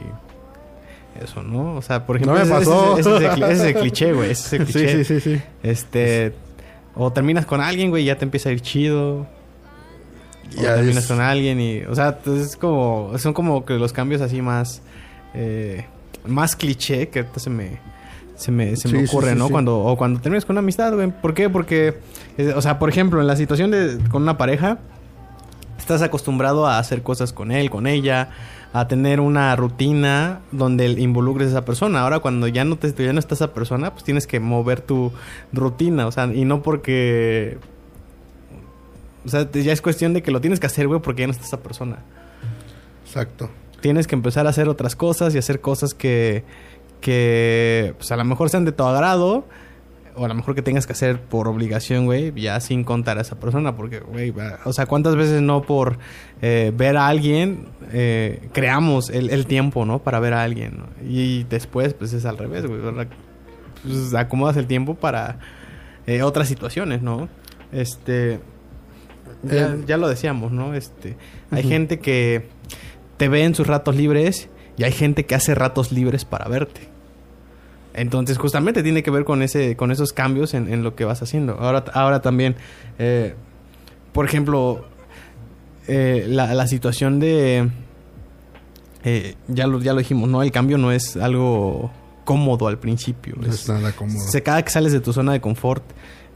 eso, ¿no? O sea, por ejemplo, No me ese- pasó. Ese, ese es el cli- ese es el cliché, güey, ese es el cliché. sí, sí. Este, o terminas con alguien, güey, y ya te empieza a ir chido. O Ya terminas es- con alguien y, o sea, es como, son como que los cambios así más, eh, más cliché que ahorita se me, se me, se me Sí, sí, ocurre, sí, ¿no? sí. Cuando, o cuando terminas con una amistad, güey. ¿Por qué? Porque, eh, o sea, por ejemplo, en la situación de, con una pareja, estás acostumbrado a hacer cosas con él, con ella, a tener una rutina donde involucres a esa persona. Ahora cuando ya no te ya no está esa persona, pues tienes que mover tu rutina, o sea, y no porque o sea, ya es cuestión de que lo tienes que hacer, güey, porque ya no está esa persona. Exacto. Tienes que empezar a hacer otras cosas y hacer cosas que que pues a lo mejor sean de tu agrado o a lo mejor que tengas que hacer por obligación, güey, ya sin contar a esa persona, porque, güey, o sea, ¿cuántas veces no por eh, ver a alguien eh, creamos el, el tiempo, ¿no? Para ver a alguien, ¿no? Y después, pues es al revés, güey. Pues, acomodas el tiempo para eh, otras situaciones, ¿no? Este, ya, ya lo decíamos, ¿no? Este, hay gente que te ve en sus ratos libres y hay gente que hace ratos libres para verte. Entonces, justamente tiene que ver con ese, con esos cambios en, en lo que vas haciendo. Ahora, ahora también, eh, por ejemplo, eh, la, la situación de, eh, ya lo, ya lo dijimos, ¿no? El cambio no es algo cómodo al principio. No es nada cómodo. Se, cada que sales de tu zona de confort.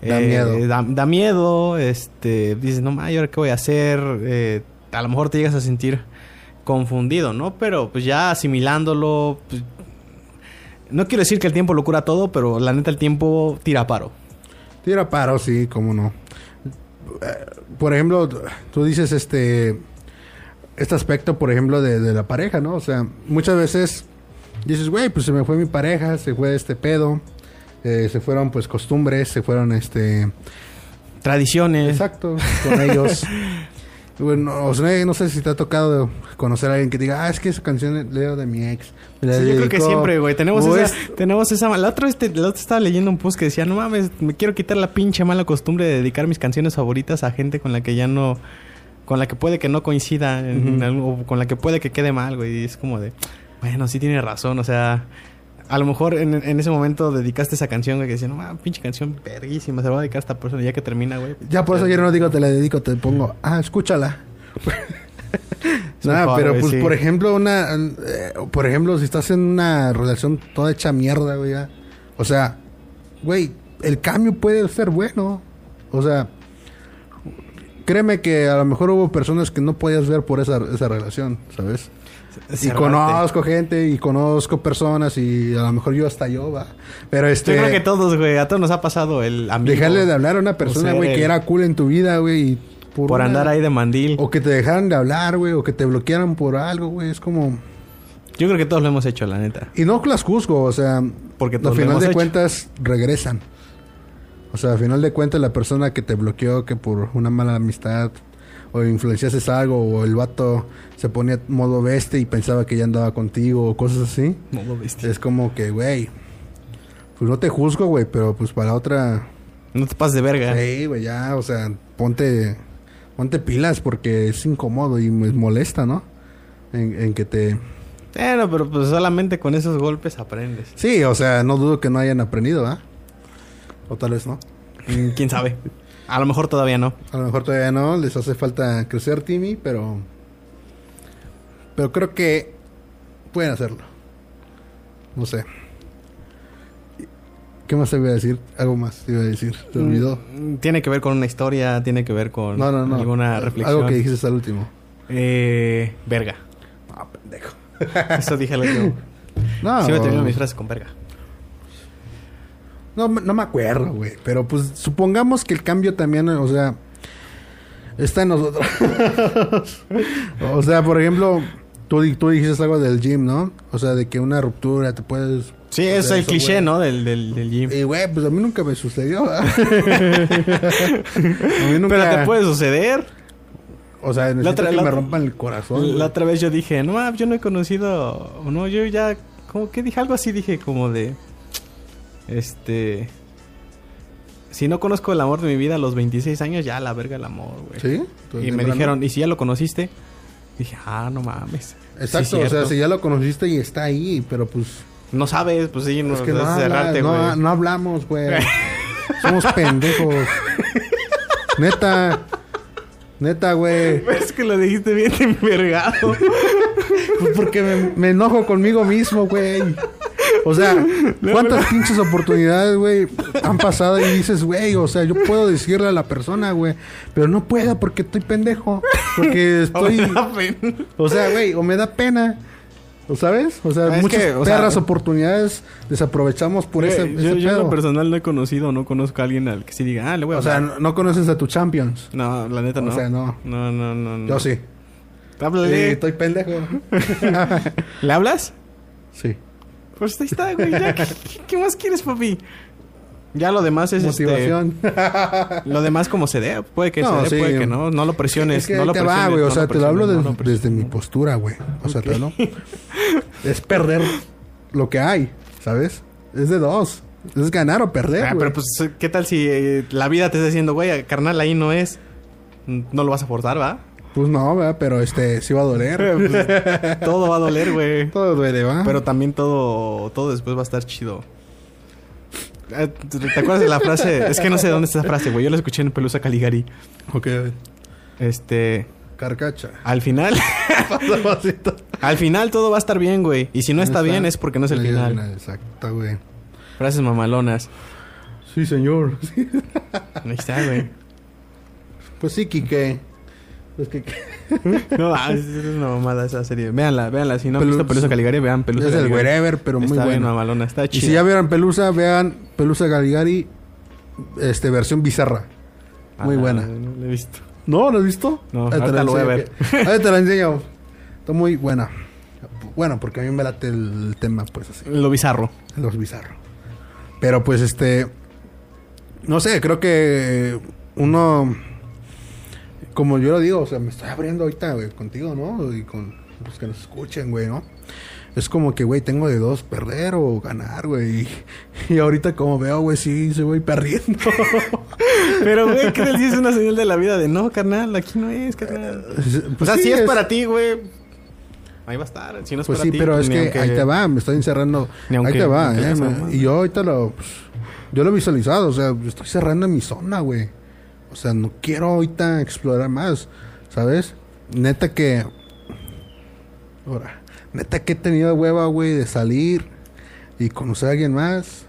Da miedo. Da, da miedo. Este, dices, no, ma, ¿y ahora qué voy a hacer? Eh, a lo mejor te llegas a sentir confundido, ¿no? Pero pues ya asimilándolo. pues, no quiero decir que el tiempo lo cura todo, pero la neta el tiempo tira paro. Tira paro, sí, cómo no. Eh, Por ejemplo, tú dices este este aspecto, por ejemplo, de, de la pareja, ¿no? O sea, muchas veces dices, güey, pues se me fue mi pareja, se fue este pedo, eh, se fueron pues costumbres, se fueron este... Tradiciones. Exacto, con ellos. Bueno, o sea, no sé si te ha tocado conocer a alguien que diga, ah, es que esa canción leo de mi ex. Sí, yo creo que dedicó". siempre, güey. Tenemos esa, es- tenemos esa... La otra vez te- la otra estaba leyendo un post que decía, no mames, me quiero quitar la pinche mala costumbre de dedicar mis canciones favoritas a gente con la que ya no... Con la que puede que no coincida, en Ujú. algo- o con la que puede que quede mal, güey. Y es como de, bueno, sí tiene razón, o sea... A lo mejor en, en ese momento dedicaste esa canción, güey, que decía, no, mames, pinche canción verguísima, se la va a dedicar a esta persona. Ya que termina, güey. Ya por eso yo no digo te la dedico, te pongo, ah, escúchala. Es Nada, pero pues sí. por ejemplo, una eh, por ejemplo, si estás en una relación toda hecha mierda, güey, ya. O sea, güey, el cambio puede ser bueno. O sea, créeme que a lo mejor hubo personas que no podías ver por esa, esa relación, ¿sabes? Y conozco gente y conozco personas y a lo mejor yo hasta yo, va. Pero este Yo creo que todos, güey, a todos nos ha pasado el amigo. dejarle de hablar a una persona, güey, que era cool en tu vida, güey, Por una- andar ahí de mandil. o que te dejaran de hablar, güey, o que te bloquearan por algo, güey, es como Yo creo que todos lo hemos hecho, la neta. y no las juzgo, o sea, Porque al todos lo final hemos de hecho. cuentas regresan. O sea, al final de cuentas la persona que te bloqueó que por una mala amistad o influenciases algo o el vato se ponía modo bestia y pensaba que ya andaba contigo o cosas así. Lo viste. Es como que, güey, pues no te juzgo, güey, pero pues para otra No te pases de verga. Sí, güey, ya, o sea, ponte ponte pilas porque es incómodo y me molesta, ¿no? En, en que te Bueno, pero pues solamente con esos golpes aprendes. Sí, o sea, no dudo que no hayan aprendido, ¿ah? O tal vez no. Mm, ¿Quién sabe? A lo mejor todavía no. A lo mejor todavía no, les hace falta crecer, Timmy, pero. Pero creo que pueden hacerlo. No sé. ¿Qué más te iba a decir? Algo más te iba a decir. ¿Te olvidó? Mm, Tiene que ver con una historia, tiene que ver con No, no, no. alguna reflexión. Algo que dijiste al último. Eh, verga. Ah, pendejo. Eso dije al último. No, Siempre termino mis frases con verga. No, me- no me acuerdo, güey. Pero pues supongamos que el cambio también, o sea, está en nosotros. o sea, por ejemplo, tú, tú dijiste algo del gym, ¿no? O sea, de que una ruptura te puedes... Sí, es el eso, cliché. ¿no? Del, del, del gym. Y, güey, pues a mí nunca me sucedió. a mí nunca... Pero te puede suceder. O sea, necesito otra- que la me rompan el corazón. La otra vez yo dije, no, yo no he conocido, o no, yo ya, como que dije algo así, dije como de, este, si no conozco el amor de mi vida a los 26 años, ya la verga el amor, güey. ¿Sí? ¿Tú Y me temprano? dijeron, ¿y si ya lo conociste? Dije, ah, no mames. Exacto, Sí, o sea, si ya lo conociste y está ahí, pero pues... No sabes, pues sí, no, es que no, cerrarte, no, no hablamos, güey. Somos pendejos. Neta. Neta, güey. Es que lo dijiste bien envergado. Pues porque me, me enojo conmigo mismo, güey. O sea, ¿cuántas pinches oportunidades, güey, han pasado y dices, güey, o sea, yo puedo decirle a la persona, güey, pero no puedo porque estoy pendejo. Porque estoy... O sea, güey, o me da pena. ¿O sabes? O sea, Ah, muchas que, o sea- perras oportunidades desaprovechamos por ese, yo, yo en pedo. lo personal no he conocido, no conozco a alguien al que sí diga, ah, le voy a O sea, no, no conoces a tu champions. no, la neta o no. sea, no. No, no, no. no. Yo sí. Háblale. Sí, estoy pendejo. ¿Le hablas? sí. Pues ahí está, güey. ya. ¿Qué, qué más quieres, papi? Ya lo demás es este, motivación. lo demás como se dé, puede que No, se dé, sí. puede que no, no lo presiones, Es que no lo te presiones. va, güey. O no sea, te lo hablo no lo presiones. desde mi postura, güey. O sea, te lo... es perder lo que hay, ¿sabes? Es de dos. Es ganar o perder, Ah, güey. pero pues, ¿qué tal si eh, la vida te está diciendo, güey, carnal, ahí no es? No lo vas a forzar, ¿va? Pues no, ¿verdad? Pero este, sí va a doler. Pues, todo va a doler, güey. Todo duele, ¿va? Pero también todo, todo después va a estar chido. Eh, ¿Te acuerdas de la frase? Es que no sé de dónde está esa frase, güey. Yo la escuché en Pelusa Caligari. Ok. Este... Carcacha. Al final... Al final todo va a estar bien, güey. Y si no está, bien es porque no es el Sí, final. Exacto, güey. Frases mamalonas. Sí, señor. Ahí está, güey. Pues sí, Kike. Pues que... No, ah, es una mamada esa serie. Véanla, véanla. Si no han visto Pelusa Caligari, vean Pelusa es el Caligari. wherever, pero muy está bien bueno. mamalona. Está Y chido. si ya vieron Pelusa, vean Pelusa Galigari, este, versión bizarra. Muy buena. No lo he visto. ¿No? ¿Lo has visto? No, Ahí te ahorita la lo voy a ver. Ahí te la enseño. Está muy buena. Bueno, porque a mí me late el tema, pues así. Lo bizarro. Los bizarros. Pero pues este. No sé, creo que uno. Como yo lo digo, o sea, me estoy abriendo ahorita, güey, contigo, ¿no? Y con los que nos escuchen, güey, ¿no? Es como que, güey, tengo de dos, perder o ganar, güey. Y, y ahorita como veo, güey, sí, se voy perdiendo. Pero, güey, ¿qué tal si es una señal de la vida? De no, carnal, aquí no es, carnal. Pues o sea, sí, si es, para ti, güey. Ahí va a estar. Si no es Pues para sí, ti, pero pues es que aunque- ahí te va, me estoy encerrando. Ahí te va, eh. y yo ahorita lo, pues, yo lo he visualizado, o sea, yo estoy cerrando mi zona, güey. O sea, no quiero ahorita explorar más, ¿sabes? Neta que, ahora, neta que he tenido hueva, güey, de salir y conocer a alguien más.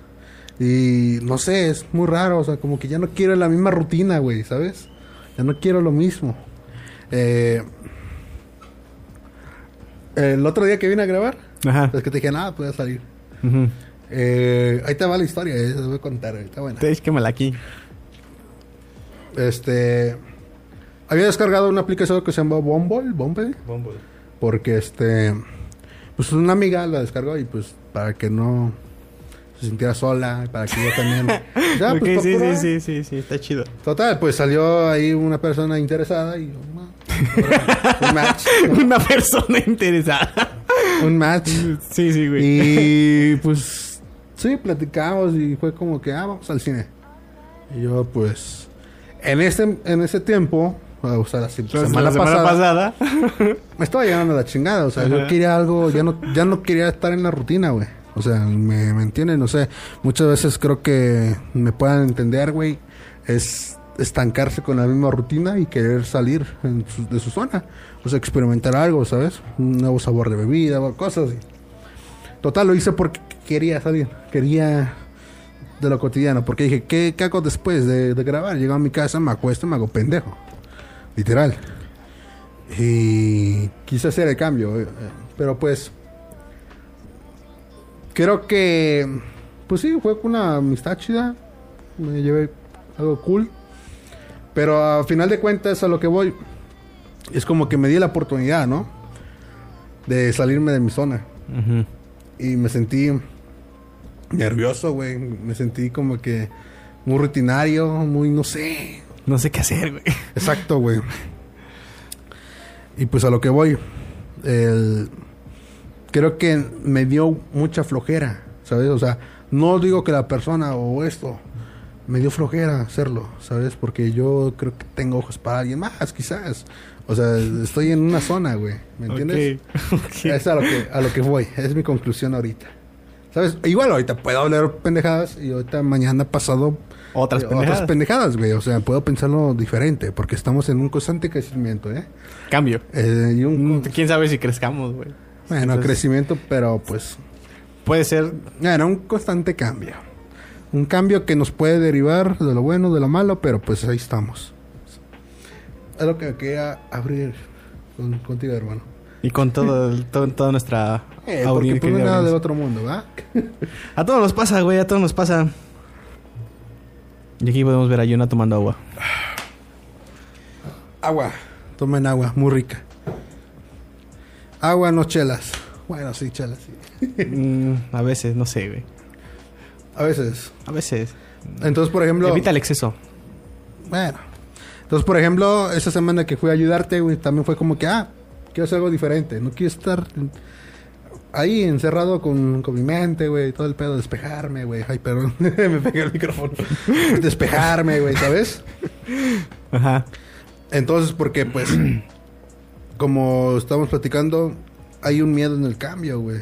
Y no sé, es muy raro, o sea, como que ya no quiero la misma rutina, güey, ¿sabes? Ya no quiero lo mismo. Eh, el otro día que vine a grabar, Ajá. es que te dije, nada, puedes salir. Eh, ahí te va la historia, eh, se voy a contar, está buena. Te quémala aquí. Este. Había descargado una aplicación que se llama Bumble, Bumble, porque este. Pues una amiga la descargó y pues para que no se sintiera sola, para que yo también. Ya, pues, sí, sí, sí, sí, sí, está chido. Total, pues salió ahí una persona interesada y un match. Una persona interesada. Un match. Sí, sí, güey. Y pues sí, platicamos y fue como que, ah, vamos al cine. Y yo pues, en este, en ese tiempo, o sea, la semana, la semana pasada, pasada. me estaba llegando a la chingada. O sea, yo quería algo, ya no, ya no quería estar en la rutina, güey. O sea, me, me entienden, no sé. Muchas veces creo que me puedan entender, güey. Es estancarse con la misma rutina y querer salir en su- de su zona. O sea, experimentar algo, ¿sabes? Un nuevo sabor de bebida cosas así. Total, lo hice porque quería salir. Quería de lo cotidiano. Porque dije, ¿qué, qué hago después de, de grabar? Llego a mi casa, me acuesto me hago pendejo. Literal. Y quise hacer el cambio. eh, Pero pues. Creo que. Pues sí, fue una amistad chida. Me llevé algo cool. Pero a final de cuentas, a lo que voy. Es como que me di la oportunidad, ¿no? De salirme de mi zona. Y me sentí nervioso, güey. Me sentí como que muy rutinario, muy, no sé. No sé qué hacer, güey. Exacto, güey. Y pues a lo que voy. El... Creo que me dio mucha flojera, ¿sabes? O sea, no digo que la persona o esto me dio flojera hacerlo, ¿sabes? Porque yo creo que tengo ojos para alguien más, quizás. O sea, estoy en una zona, güey. ¿Me entiendes? Ok, ok. Es a lo que a lo que voy, es mi conclusión ahorita. ¿Sabes? Igual ahorita puedo hablar pendejadas y ahorita mañana pasado Otras eh, pendejadas. otras pendejadas, güey. O sea, puedo pensarlo diferente porque estamos en un constante crecimiento, ¿eh? Cambio. Eh, y un Mm, ¿Quién sabe si crezcamos, güey? bueno, Entonces, crecimiento, pero pues Puede ser bueno, un constante cambio. Un cambio que nos puede derivar de lo bueno, de lo malo, pero pues ahí estamos. Es lo que quería abrir con- contigo, hermano. Y con todo, el- todo- toda nuestra Eh, porque audiencia. pues querida nada del audiencia. otro mundo, ¿va? A todos nos pasa, güey, a todos nos pasa. Y aquí podemos ver a Yuna tomando agua. Agua. Tomen agua, muy rica. Agua, no chelas. Bueno, sí, chelas, sí. Mm, a veces, no sé, güey. A veces. A veces. Entonces, por ejemplo... Evita el exceso. Bueno. Entonces, por ejemplo, esa semana que fui a ayudarte, güey, también fue como que, ah, quiero hacer algo diferente. No quiero estar ahí encerrado con, con mi mente, güey, todo el pedo, despejarme, güey. Ay, perdón, me pegué el micrófono. despejarme, güey, ¿sabes? Ajá. Entonces, porque pues, como estamos platicando, hay un miedo en el cambio, güey.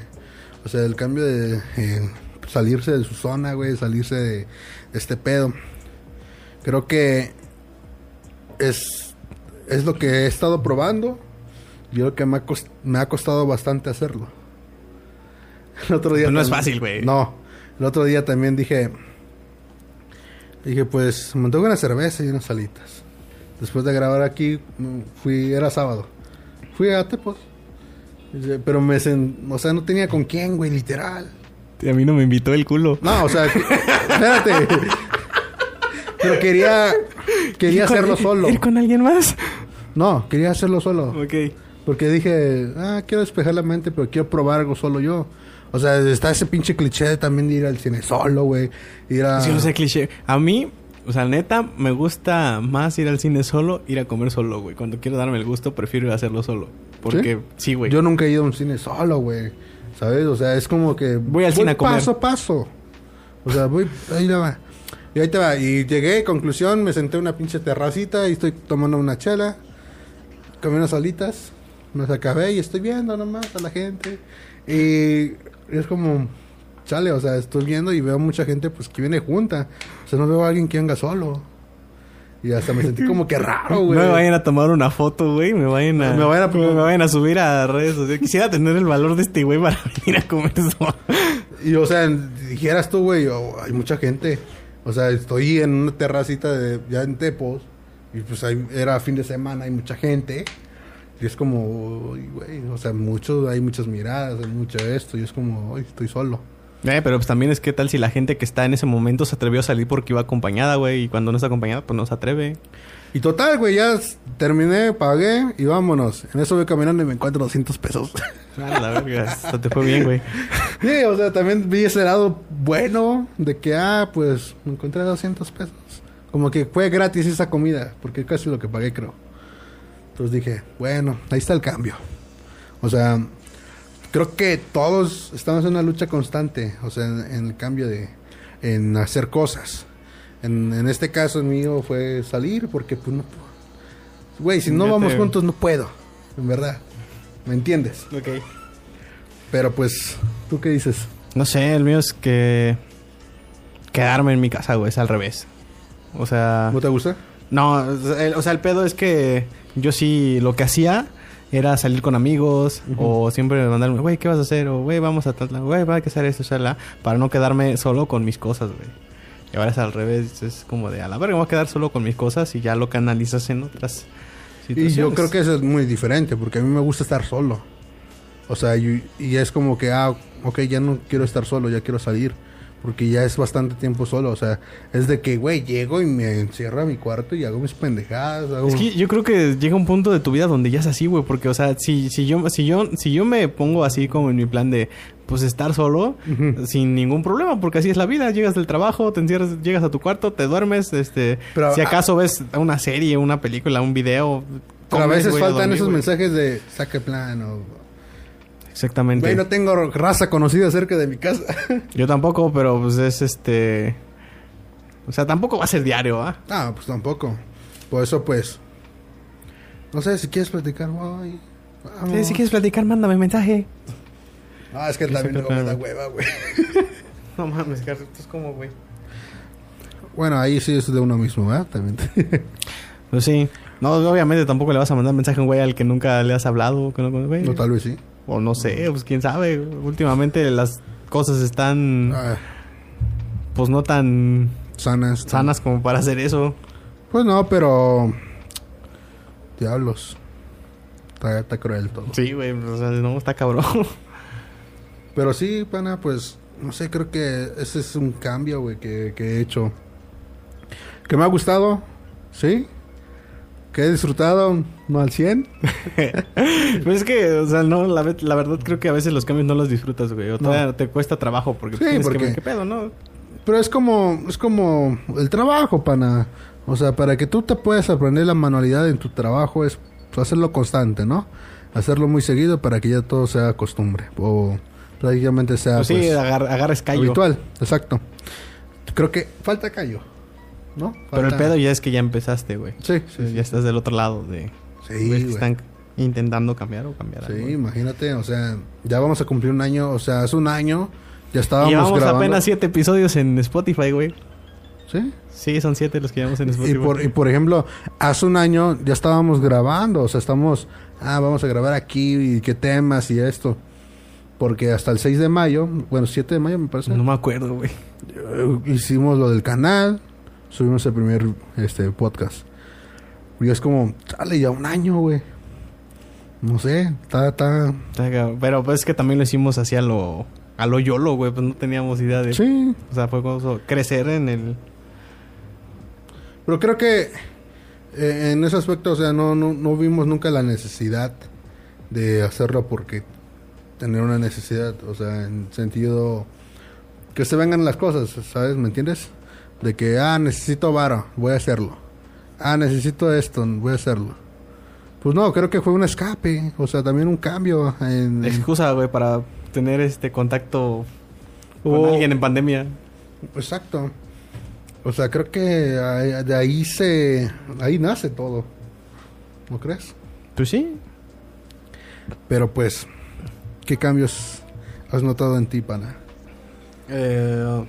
O sea, el cambio de eh, salirse de su zona, güey, salirse de, de este pedo. Creo que es, es lo que he estado probando. Yo creo que me ha, cost- me ha costado bastante hacerlo. El otro día no es fácil, güey. No, el otro día también dije, dije pues me tengo una cerveza y unas salitas. Después de grabar aquí, mm, fui, era sábado, fui a Tepos. Pero me, sen- o sea, no tenía con quién, güey, literal. A mí no me invitó el culo. No, o sea, espérate. Pero quería, quería ¿Ir con- hacerlo solo. ¿Ir con alguien más? No, quería hacerlo solo. Ok. Porque dije, ah, quiero despejar la mente, pero quiero probar algo solo yo. O sea, está ese pinche cliché de también de ir al cine solo, güey. Ir a... Que no sé cliché. A mí, o sea, neta, me gusta más ir al cine solo, ir a comer solo, güey. Cuando quiero darme el gusto, prefiero ir a hacerlo solo. Porque, sí, güey. Yo nunca he ido a un cine solo, güey. ¿Sabes? O sea, es como que... Voy al cine a comer. Paso a paso. O sea, voy... Ahí te va. Y ahí te va. Y llegué, conclusión, me senté en una pinche terracita y estoy tomando una chela. Comí unas alitas. Me acabé y estoy viendo nomás a la gente. Y es como... Chale, o sea, estoy viendo y veo mucha gente pues que viene junta. O sea, no veo a alguien que venga solo. Y hasta me sentí como que raro, No güey. me vayan a tomar una foto, güey. Me vayan a... Me vayan a- me vayan a subir a redes sociales. Quisiera tener el valor de este güey para venir a comer eso. Y o sea, dijeras tú, güey, oh, hay mucha gente. O sea, estoy en una terracita de, ya en Tepos. Y pues ahí era fin de semana, hay mucha gente. Y es como, güey, o sea, mucho, hay muchas miradas, hay mucho esto. Y es como, uy, estoy solo. Eh, pero pues también es que tal si la gente que está en ese momento se atrevió a salir porque iba acompañada, güey. Y cuando no está acompañada, pues no se atreve. Y total, güey, ya terminé, pagué y vámonos. En eso voy caminando y me encuentro 200 pesos. Ah, la verga. Hasta te fue bien, güey. sí, o sea, también vi ese lado bueno de que, ah, pues me encontré 200 pesos. Como que fue gratis esa comida, porque casi lo que pagué, creo. Entonces dije, bueno, ahí está el cambio. O sea, creo que todos estamos en una lucha constante, o sea, en, en el cambio de, en hacer cosas. En, en este caso mío fue salir, porque pues no. Güey, si no Ya vamos te- juntos no puedo, en verdad. ¿Me entiendes? Ok. Pero pues, ¿tú qué dices? No sé, el mío es que... Quedarme en mi casa, güey. Es al revés. O sea... ¿No te gusta? No, el- o sea, el pedo es que yo sí lo que hacía era salir con amigos o siempre mandarme, güey, ¿qué vas a hacer? O, güey, vamos a tal, güey, va a que hacer esto, shala, para no quedarme solo con mis cosas, güey. Y ahora es al revés, es como de, a la verga, me voy a quedar solo con mis cosas y ya lo canalizas en otras Y situaciones. yo creo que eso es muy diferente, porque a mí me gusta estar solo. O sea, y, y es como que, ah, ok, ya no quiero estar solo, ya quiero salir. Porque ya es bastante tiempo solo. O sea, es de que, güey, llego y me encierro a mi cuarto y hago mis pendejadas. hago- Es que yo creo que llega un punto de tu vida donde ya es así, güey, porque o sea, si si yo si yo si yo me pongo así como en mi plan de pues estar solo sin ningún problema, porque así es la vida, llegas del trabajo, te encierras, llegas a tu cuarto, te duermes, este, Pero, si ah, acaso ves una serie, una película, un video, Pero a veces faltan dormir, esos mensajes de saque plan o... Exactamente. Güey, no tengo raza conocida cerca de mi casa. Yo tampoco, pero pues es este o sea, tampoco va a ser diario, ¿ah? no, pues tampoco. Por eso, pues... No sé, si quieres platicar, güey. Sí, si quieres platicar, mándame mensaje. Ah, es que también luego me da hueva, güey. No mames, Carlos, es como, güey. Bueno, ahí sí es de uno mismo, ¿verdad? También. Pues sí. No, obviamente tampoco le vas a mandar mensaje a un güey al que nunca le has hablado. Que no, güey. no, tal vez sí. O no sé, pues quién sabe. Últimamente las cosas están, Ah, pues no tan sanas. sanas como para hacer eso. Pues no, pero... Diablos. Está, está cruel todo. Sí, güey, o sea, no, está cabrón. Pero sí, pana, pues... No sé, creo que ese es un cambio, güey, que, que he hecho. Que me ha gustado, ¿sí? Que he disfrutado, no al 100. pues es que, o sea, no, la, la verdad creo que a veces los cambios no los disfrutas, güey. O te cuesta trabajo porque Sí, tienes porque- que ver qué pedo, ¿no? pero es como, es como el trabajo, pana. O sea, para que tú te puedas aprender la manualidad en tu trabajo es hacerlo constante, ¿no? Hacerlo muy seguido para que ya todo sea costumbre. O prácticamente sea Pues sí, pues, agar- agarres callo. habitual. Exacto. Creo que falta callo, ¿no? Pero el pedo ya es que ya empezaste, güey. Sí, sí, Sí. Ya estás del otro lado de... Sí, güey. están intentando cambiar o cambiar Sí, algo. imagínate, o sea, ya vamos a cumplir un año, o sea, hace un año ya estábamos Llevamos grabando. apenas siete episodios en Spotify, güey. Sí. Sí, son siete los que llevamos en Y Spotify. por, y por ejemplo, hace un año ya estábamos grabando, o sea, estamos, ah, vamos a grabar aquí y qué temas y esto. Porque hasta el 6 de mayo, bueno, 7 de mayo me parece, No me acuerdo, güey. eh, hicimos lo del canal, subimos el primer este podcast. Y es como, sale ya un año, güey. No sé, está, está... Pero pues es que también lo hicimos así a lo... A lo YOLO, güey. Pues no teníamos idea de... Sí, O sea, fue como crecer en el... Pero creo que eh, en ese aspecto, o sea, no, no, no vimos nunca la necesidad de hacerlo porque tener una necesidad, o sea, en sentido que se vengan las cosas, ¿sabes? ¿Me entiendes? De que, ah, necesito vara, voy a hacerlo. Ah, necesito esto, voy a hacerlo. Pues no, creo que fue un escape, o sea, también un cambio en... en- Excusa, güey, para tener este contacto con Oh. alguien en pandemia. Exacto. O sea, creo que ahí- de ahí se... Ahí nace todo. ¿No crees? Pues sí. Pero pues, ¿qué cambios has notado en ti, pana? Eh,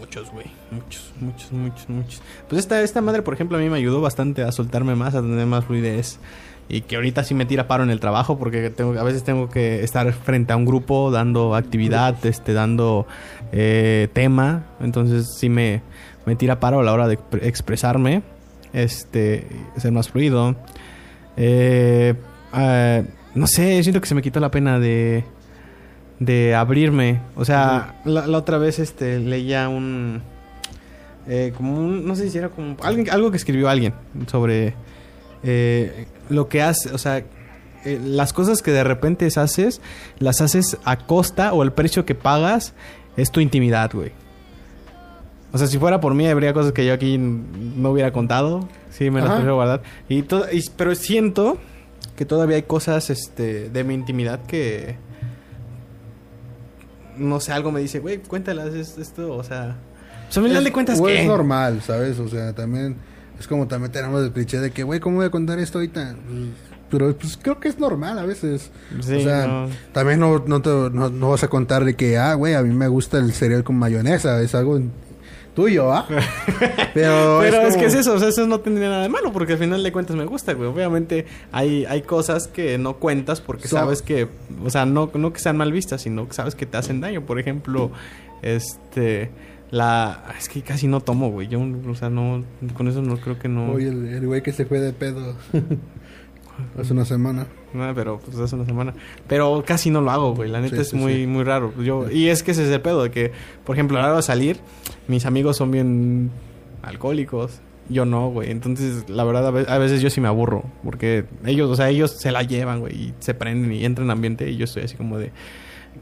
muchos, güey. Muchos, muchos, muchos, muchos. Pues esta, esta madre, por ejemplo, a mí me ayudó bastante a soltarme más, a tener más fluidez. Y que ahorita sí me tira paro en el trabajo porque tengo, a veces tengo que estar frente a un grupo dando actividad, este, dando eh, tema. Entonces sí me, me tira paro a la hora de expre- expresarme, este, ser más fluido. Eh, eh, no sé, siento que se me quitó la pena de, de abrirme. O sea, la, la otra vez este leía un eh, como un no sé si era como alguien algo que escribió alguien sobre eh, lo que hace, o sea, eh, las cosas que de repente haces, las haces a costa o el precio que pagas es tu intimidad, güey. O sea, si fuera por mí, habría cosas que yo aquí no hubiera contado. Sí, me las prefiero guardar. Y y- pero siento que todavía hay cosas este, de mi intimidad que. No sé, algo me dice, güey, cuéntalas es- esto, o sea. Pues a final de cuentas, o ¿qué? es normal, ¿sabes? O sea, también es como también tenemos el cliché de que, güey, ¿cómo voy a contar esto ahorita? Pero pues creo que es normal a veces. Sí, o sea, no. también no, no, te, no, no vas a contar de que, ah, güey, a mí me gusta el cereal con mayonesa. Es algo tuyo, ¿ah? Pero, Pero es, como- que es eso, o sea, eso no tendría nada de malo, porque al final de cuentas me gusta, güey. Obviamente hay, hay cosas que no cuentas porque So- sabes que, o sea, no, no que sean mal vistas, sino que sabes que te hacen daño. Por ejemplo, este, la... Es que casi no tomo, güey. Yo, o sea, no, con eso no creo que no... Oye, el el güey que se fue de pedo hace una semana. No, pero pues hace una semana. Pero casi no lo hago, güey. La neta Sí, es sí, muy, sí. muy raro. Yo, y es que ese es el pedo de que, por ejemplo, a la hora de salir, mis amigos son bien alcohólicos. Yo no, güey. Entonces, la verdad, a ve- a veces yo sí me aburro. Porque ellos, o sea, ellos se la llevan, güey. Y se prenden y entran en ambiente. Y yo estoy así como de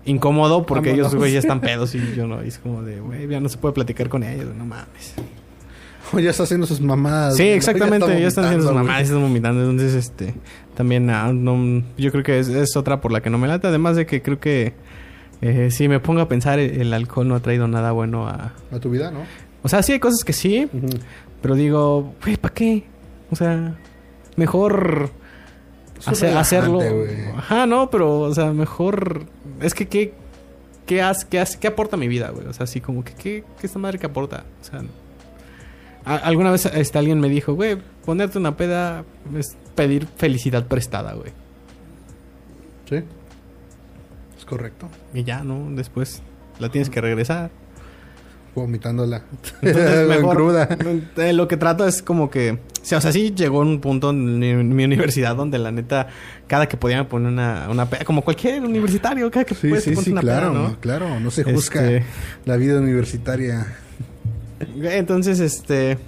incómodo porque ellos, güey, ya están pedos. Y yo no. Y es como de, güey, ya no se puede platicar con ellos. No mames. O ya está haciendo sus mamadas. Sí, exactamente, está ya están haciendo sus güey. están vomitando. Entonces, este, también, ah, no, yo creo que es, es otra por la que no me late. Además de que creo que, eh, si me pongo a pensar, el, alcohol no ha traído nada bueno a... A tu vida, ¿no? O sea, sí hay cosas que sí, pero digo, güey, ¿para qué? O sea, mejor hacer- hacerlo. Ajá, no, pero, o sea, mejor... Es que, ¿qué, qué, hace, qué, hace, qué aporta mi vida, güey? O sea, así como que, ¿qué, qué esta madre que aporta? O sea... a- alguna vez este, alguien me dijo, güey, ponerte una peda es pedir felicidad prestada, güey. Sí. Correcto. Y ya, ¿no? Después la tienes que regresar. Vomitándola. Entonces, En mejor, cruda. eh, lo que trato es como que... O sea, o sea, sí llegó un punto en mi, en mi universidad donde la neta, cada que podía me poner una, una peda, como cualquier universitario, cada que Sí, puedes sí, sí, una claro, peda, ¿no? claro. No se juzga Este- la vida universitaria. Entonces, este...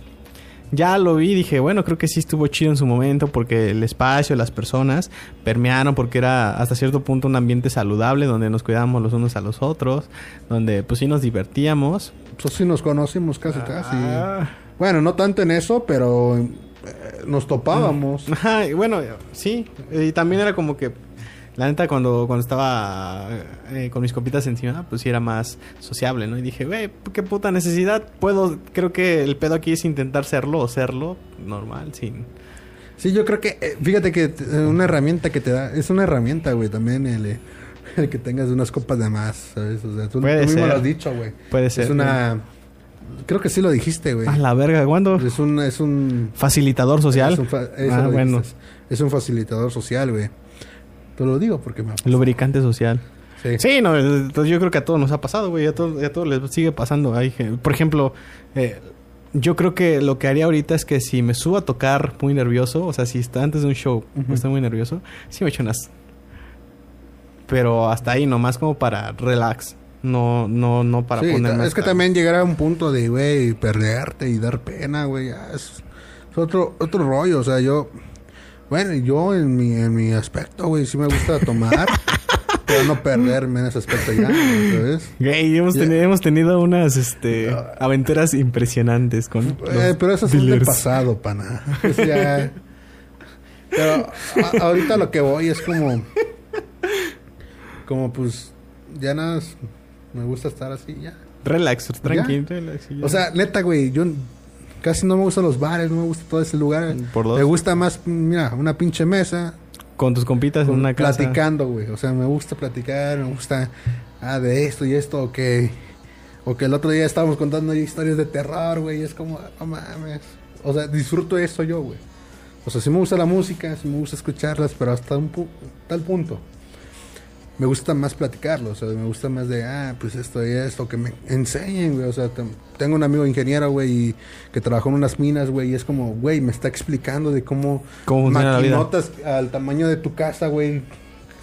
ya lo vi dije, bueno, creo que sí estuvo chido en su momento porque el espacio, las personas permearon porque era hasta cierto punto un ambiente saludable donde nos cuidábamos los unos a los otros, donde pues sí nos divertíamos. Pues sí nos conocimos casi, casi. Ah. Bueno, no tanto en eso, pero eh, nos topábamos. Ajá, y bueno, sí. Y también era como que, la neta, cuando, cuando estaba eh, con mis copitas encima, pues sí era más sociable, ¿no? Y dije, güey, qué puta necesidad. Puedo, creo que el pedo aquí es intentar serlo o serlo normal, sin. Sí, yo creo que, eh, fíjate que eh, una herramienta que te da, es una herramienta, güey, también el, eh, el que tengas unas copas de más, ¿sabes? O sea, tú, Puede tú mismo ser. lo has dicho, güey. Puede Es ser. una, creo que sí lo dijiste, güey. A la verga, ¿cuándo? Es un, es un, Facilitador social. Es un, fa- eso ah, bueno. dijiste. Es un facilitador social, güey. Te lo digo porque me... Lubricante social. Sí. Sí, no, entonces yo creo que a todos nos ha pasado, güey. A todos, a todos les sigue pasando. Hay por ejemplo, eh, yo creo que lo que haría ahorita es que si me subo a tocar muy nervioso, o sea, si está antes de un show, Ujú. estoy muy nervioso, sí me echo unas. Pero hasta ahí, nomás como para relax. No, no, no para Sí, ponerme. es que hasta- también llegar a un punto de, güey, perderte y dar pena, güey, es otro, otro rollo. O sea, yo, bueno, yo en mi, en mi aspecto, güey, sí me gusta tomar, pero no perderme en ese aspecto ya, ¿sabes? Güey, hemos, Ya. teni- hemos tenido unas este, aventuras impresionantes con. Eh, pero eso es del dealers. pasado, pana. Es ya- Pero a- ahorita lo que voy es como, como pues, ya nada, me gusta estar así, ya. Relax, tranquilo, relax. ya. O sea, neta, güey, yo casi no me gustan los bares, no me gusta todo ese lugar. Por dos. Me gusta más, mira, una pinche mesa, con tus compitas en una casa. platicando, güey. O sea, me gusta platicar, me gusta, ah, de esto y esto, o que, o que el otro día estábamos contando historias de terror, güey, es como, no mames. O sea, disfruto eso yo, güey. O sea, sí me gusta la música, sí me gusta escucharlas, pero hasta un pu- tal punto. Me gusta más platicarlo, o sea, me gusta más de, ah, pues esto y esto, que me enseñen, güey. O sea, tengo un amigo ingeniero, güey, que trabajó en unas minas, güey, y es como, güey, me está explicando de cómo, Cómo maquinotas al tamaño de tu casa, güey,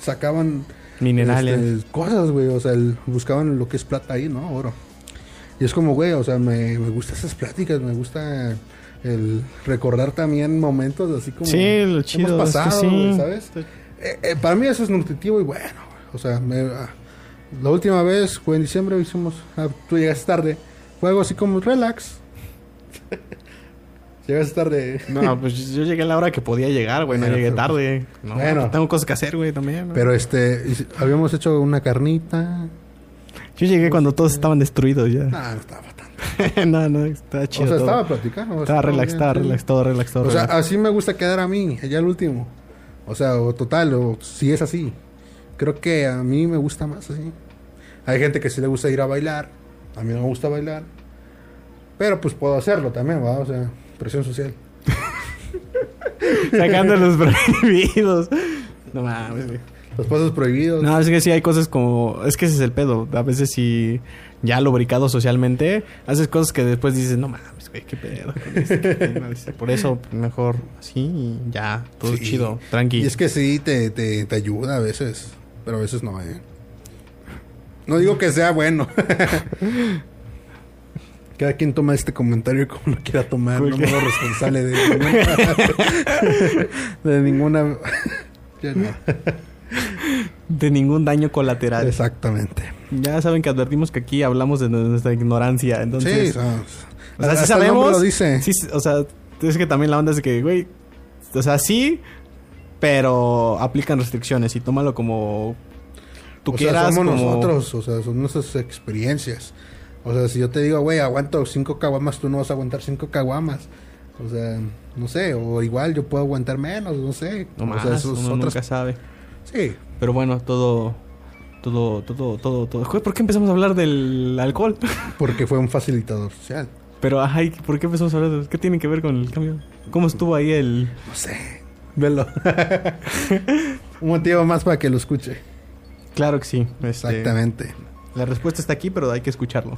sacaban Minerales. este, cosas, güey, o sea, el- buscaban lo que es plata ahí, ¿no? Oro. Y es como, güey, o sea, me, me gustan esas pláticas, me gusta el recordar también momentos así como Sí, lo hemos chido. es que pasado, sí. ¿sabes? Eh, eh, para mí eso es nutritivo y bueno. O sea, me- ah, la última vez fue en diciembre, hicimos, ah, tú llegaste tarde, fue algo así como relax. llegaste tarde. No, pues yo llegué a la hora que podía llegar, güey. No llegué pero, tarde. No, bueno. pues tengo cosas que hacer, güey, también. ¿no? Pero este, habíamos hecho una carnita. yo llegué cuando todos estaban destruidos ya. Ah, no estaba tanto. no, no, estaba chido. o sea, todo. estaba platicando. Estaba relax, bien, estaba relax, todo relax, todo O sea, relax. así me gusta quedar a mí, ya el último. O sea, o total, o si es así. Creo que a mí me gusta más así. Hay gente que sí le gusta ir a bailar. A mí no me gusta bailar. Pero pues puedo hacerlo también, ¿va? O sea, presión social. Sacando los prohibidos. No mames, güey. Los pasos prohibidos. No, es que sí hay cosas como... Es que ese es el pedo. A veces sí... Ya lubricado socialmente, haces cosas que después dices, no mames, güey, qué pedo. con esto, qué pedo". Por eso, mejor así y ya, todo Sí. chido, tranqui. Y es que sí, te, te, te ayuda a veces. Pero a veces no, ¿eh? No digo que sea bueno. Cada quien toma este comentario como lo quiera tomar. No me hago responsable de ninguna... de ninguna... No. De ningún daño colateral. Exactamente. Ya saben que advertimos que aquí hablamos de nuestra ignorancia, entonces... sí, o sea, sí hasta el sabemos... nombre lo dice. Sí, o sea, es que también la onda es que, güey... O sea, sí, pero aplican restricciones y tómalo como tú o sea, quieras. somos como... nosotros, o sea, son nuestras experiencias. O sea, si yo te digo, güey, aguanto cinco caguamas, tú no vas a aguantar cinco caguamas. O sea, no sé, o igual yo puedo aguantar menos, no sé. No o más, sea, eso es uno otras- nunca sabe. Sí, Pero bueno, todo... Todo, todo, todo, todo. ¿Por qué empezamos a hablar del alcohol? porque fue un facilitador social. Pero, ay, ¿por qué empezamos a hablar de ¿Qué tiene que ver con el cambio? ¿Cómo estuvo ahí el...? No sé. Velo. un motivo más para que lo escuche. Claro que sí. este, Exactamente. La respuesta está aquí, pero hay que escucharlo.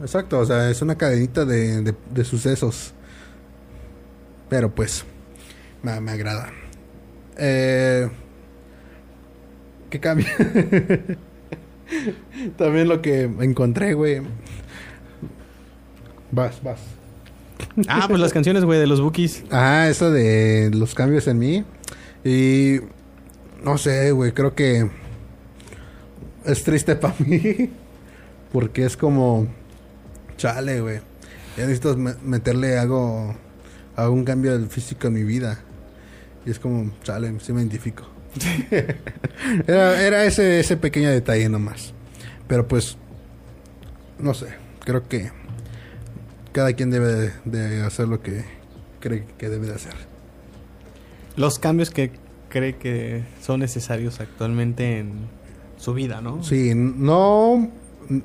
Exacto, o sea, es una cadenita de, de- de sucesos. Pero pues, me, me agrada. Eh, ¿Qué cambia? También lo que encontré, güey. Vas, vas. Ah, pues las canciones, güey, de los Bookies. Ah, esa de los cambios en mí. Y no sé, güey, creo que es triste para mí. Porque es como, chale, güey. Ya necesito me- meterle algo, algún cambio del físico en mi vida. Y es como, chale, sí me identifico. era era ese, ese pequeño detalle nomás. Pero pues, no sé, creo que cada quien debe de, de hacer lo que cree que debe de hacer. Los cambios que cree que son necesarios actualmente en su vida, ¿no? Sí, no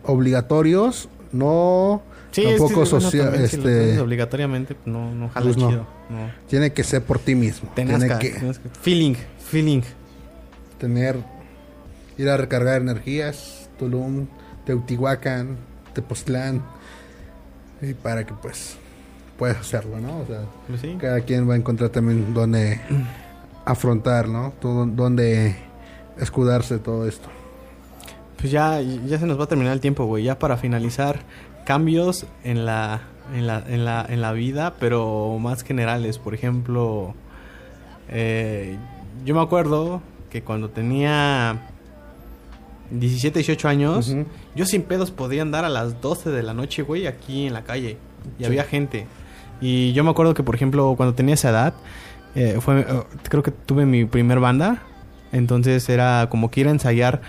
obligatorios, no Sí, tampoco bueno, también este, obligatoriamente pues, no, no jala Pues no. chido. No. tiene que ser por ti mismo. Te tiene que. Feeling, feeling. tener, ir a recargar energías, Tulum, Teotihuacán, Tepoztlán, y para que pues puedas hacerlo, ¿no? O sea, Pues sí. cada quien va a encontrar también donde afrontar, ¿no? Todo, donde escudarse todo esto. Pues ya, ya se nos va a terminar el tiempo, güey. Ya para finalizar, cambios en la, en la, en la, en la vida, pero más generales. Por ejemplo, eh, yo me acuerdo que cuando tenía 17, 18 años, yo sin pedos podía andar a las 12 de la noche, güey, aquí en la calle. Y Sí. había gente. Y yo me acuerdo que, por ejemplo, cuando tenía esa edad, eh, fue, eh, creo que tuve mi primer banda. Entonces era como que ir a ensayar.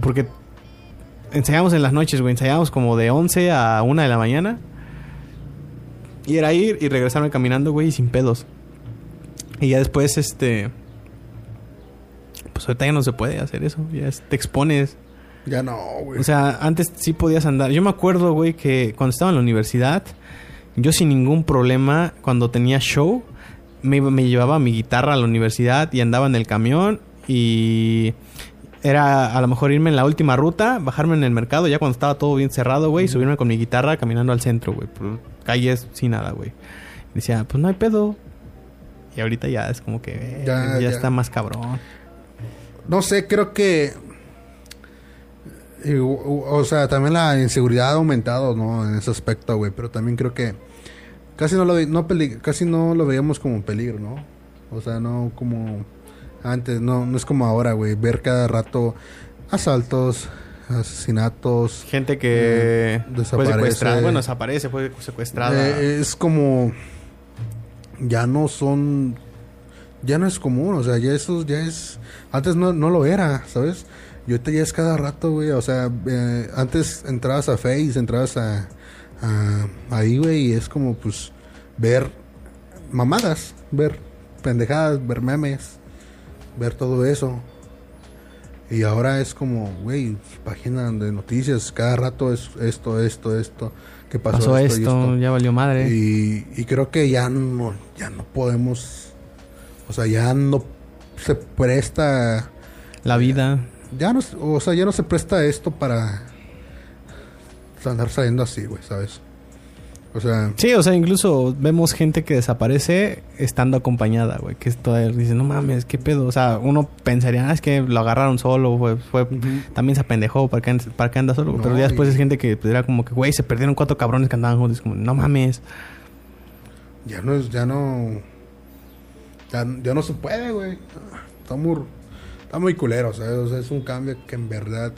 Porque ensayamos en las noches, güey. Ensayamos como de 11 a 1 de la mañana. Y era ir y regresarme caminando, güey, sin pedos. Y ya después, este... Pues ahorita ya no se puede hacer eso. Ya es- te expones. Ya no, güey. O sea, antes sí podías andar. Yo me acuerdo, güey, que cuando estaba en la universidad, yo sin ningún problema, cuando tenía show, me, me llevaba mi guitarra a la universidad y andaba en el camión y era a lo mejor irme en la última ruta, bajarme en el mercado ya cuando estaba todo bien cerrado, güey, y subirme con mi guitarra caminando al centro, güey, por calles sin nada, güey. Decía, pues no hay pedo. Y ahorita ya es como que eh, Ya, ya, ya. está más cabrón. No sé, creo que. y, o, sea, también la inseguridad ha aumentado, ¿no? En ese aspecto, güey. Pero también creo que. Casi no, lo, ve- no peli- casi no lo veíamos como peligro, ¿no? O sea, no como. Antes, no, no es como ahora, güey. Ver cada rato asaltos, asesinatos. Gente que Eh, fue desaparece. secuestrada. Bueno, desaparece, fue secuestrada. Eh, es como. Ya no son. Ya no es común, o sea, ya eso ya es. Antes no, no lo era, ¿sabes? Y ahorita ya es cada rato, güey. O sea, eh, antes entrabas a Face, entrabas a. a- ahí, güey, y es como, pues. Ver mamadas, ver pendejadas, ver memes, ver todo eso. Y ahora es como, güey, página de noticias, cada rato es esto, esto, esto. ¿Qué pasó, Pasó y esto, ya valió madre. y, y creo que ya no, ya no podemos, o sea, ya no se presta, La vida. ya no, o sea, ya no se presta esto para andar saliendo así, güey, ¿sabes? O sea, Sí, o sea, incluso vemos gente que desaparece estando acompañada, güey. Que esto dice, no mames, qué pedo. O sea, uno pensaría, ah, es que lo agarraron solo, güey. Fue, también se apendejó, ¿para qué, para qué anda solo? No, Pero ya después y- es gente que pues, era como que, güey, se perdieron cuatro cabrones que andaban juntos. Como, no mames. ya no es, ya no, ya, ya no se puede, güey. Está muy, está muy culero, ¿sabes? O sea, es un cambio que en verdad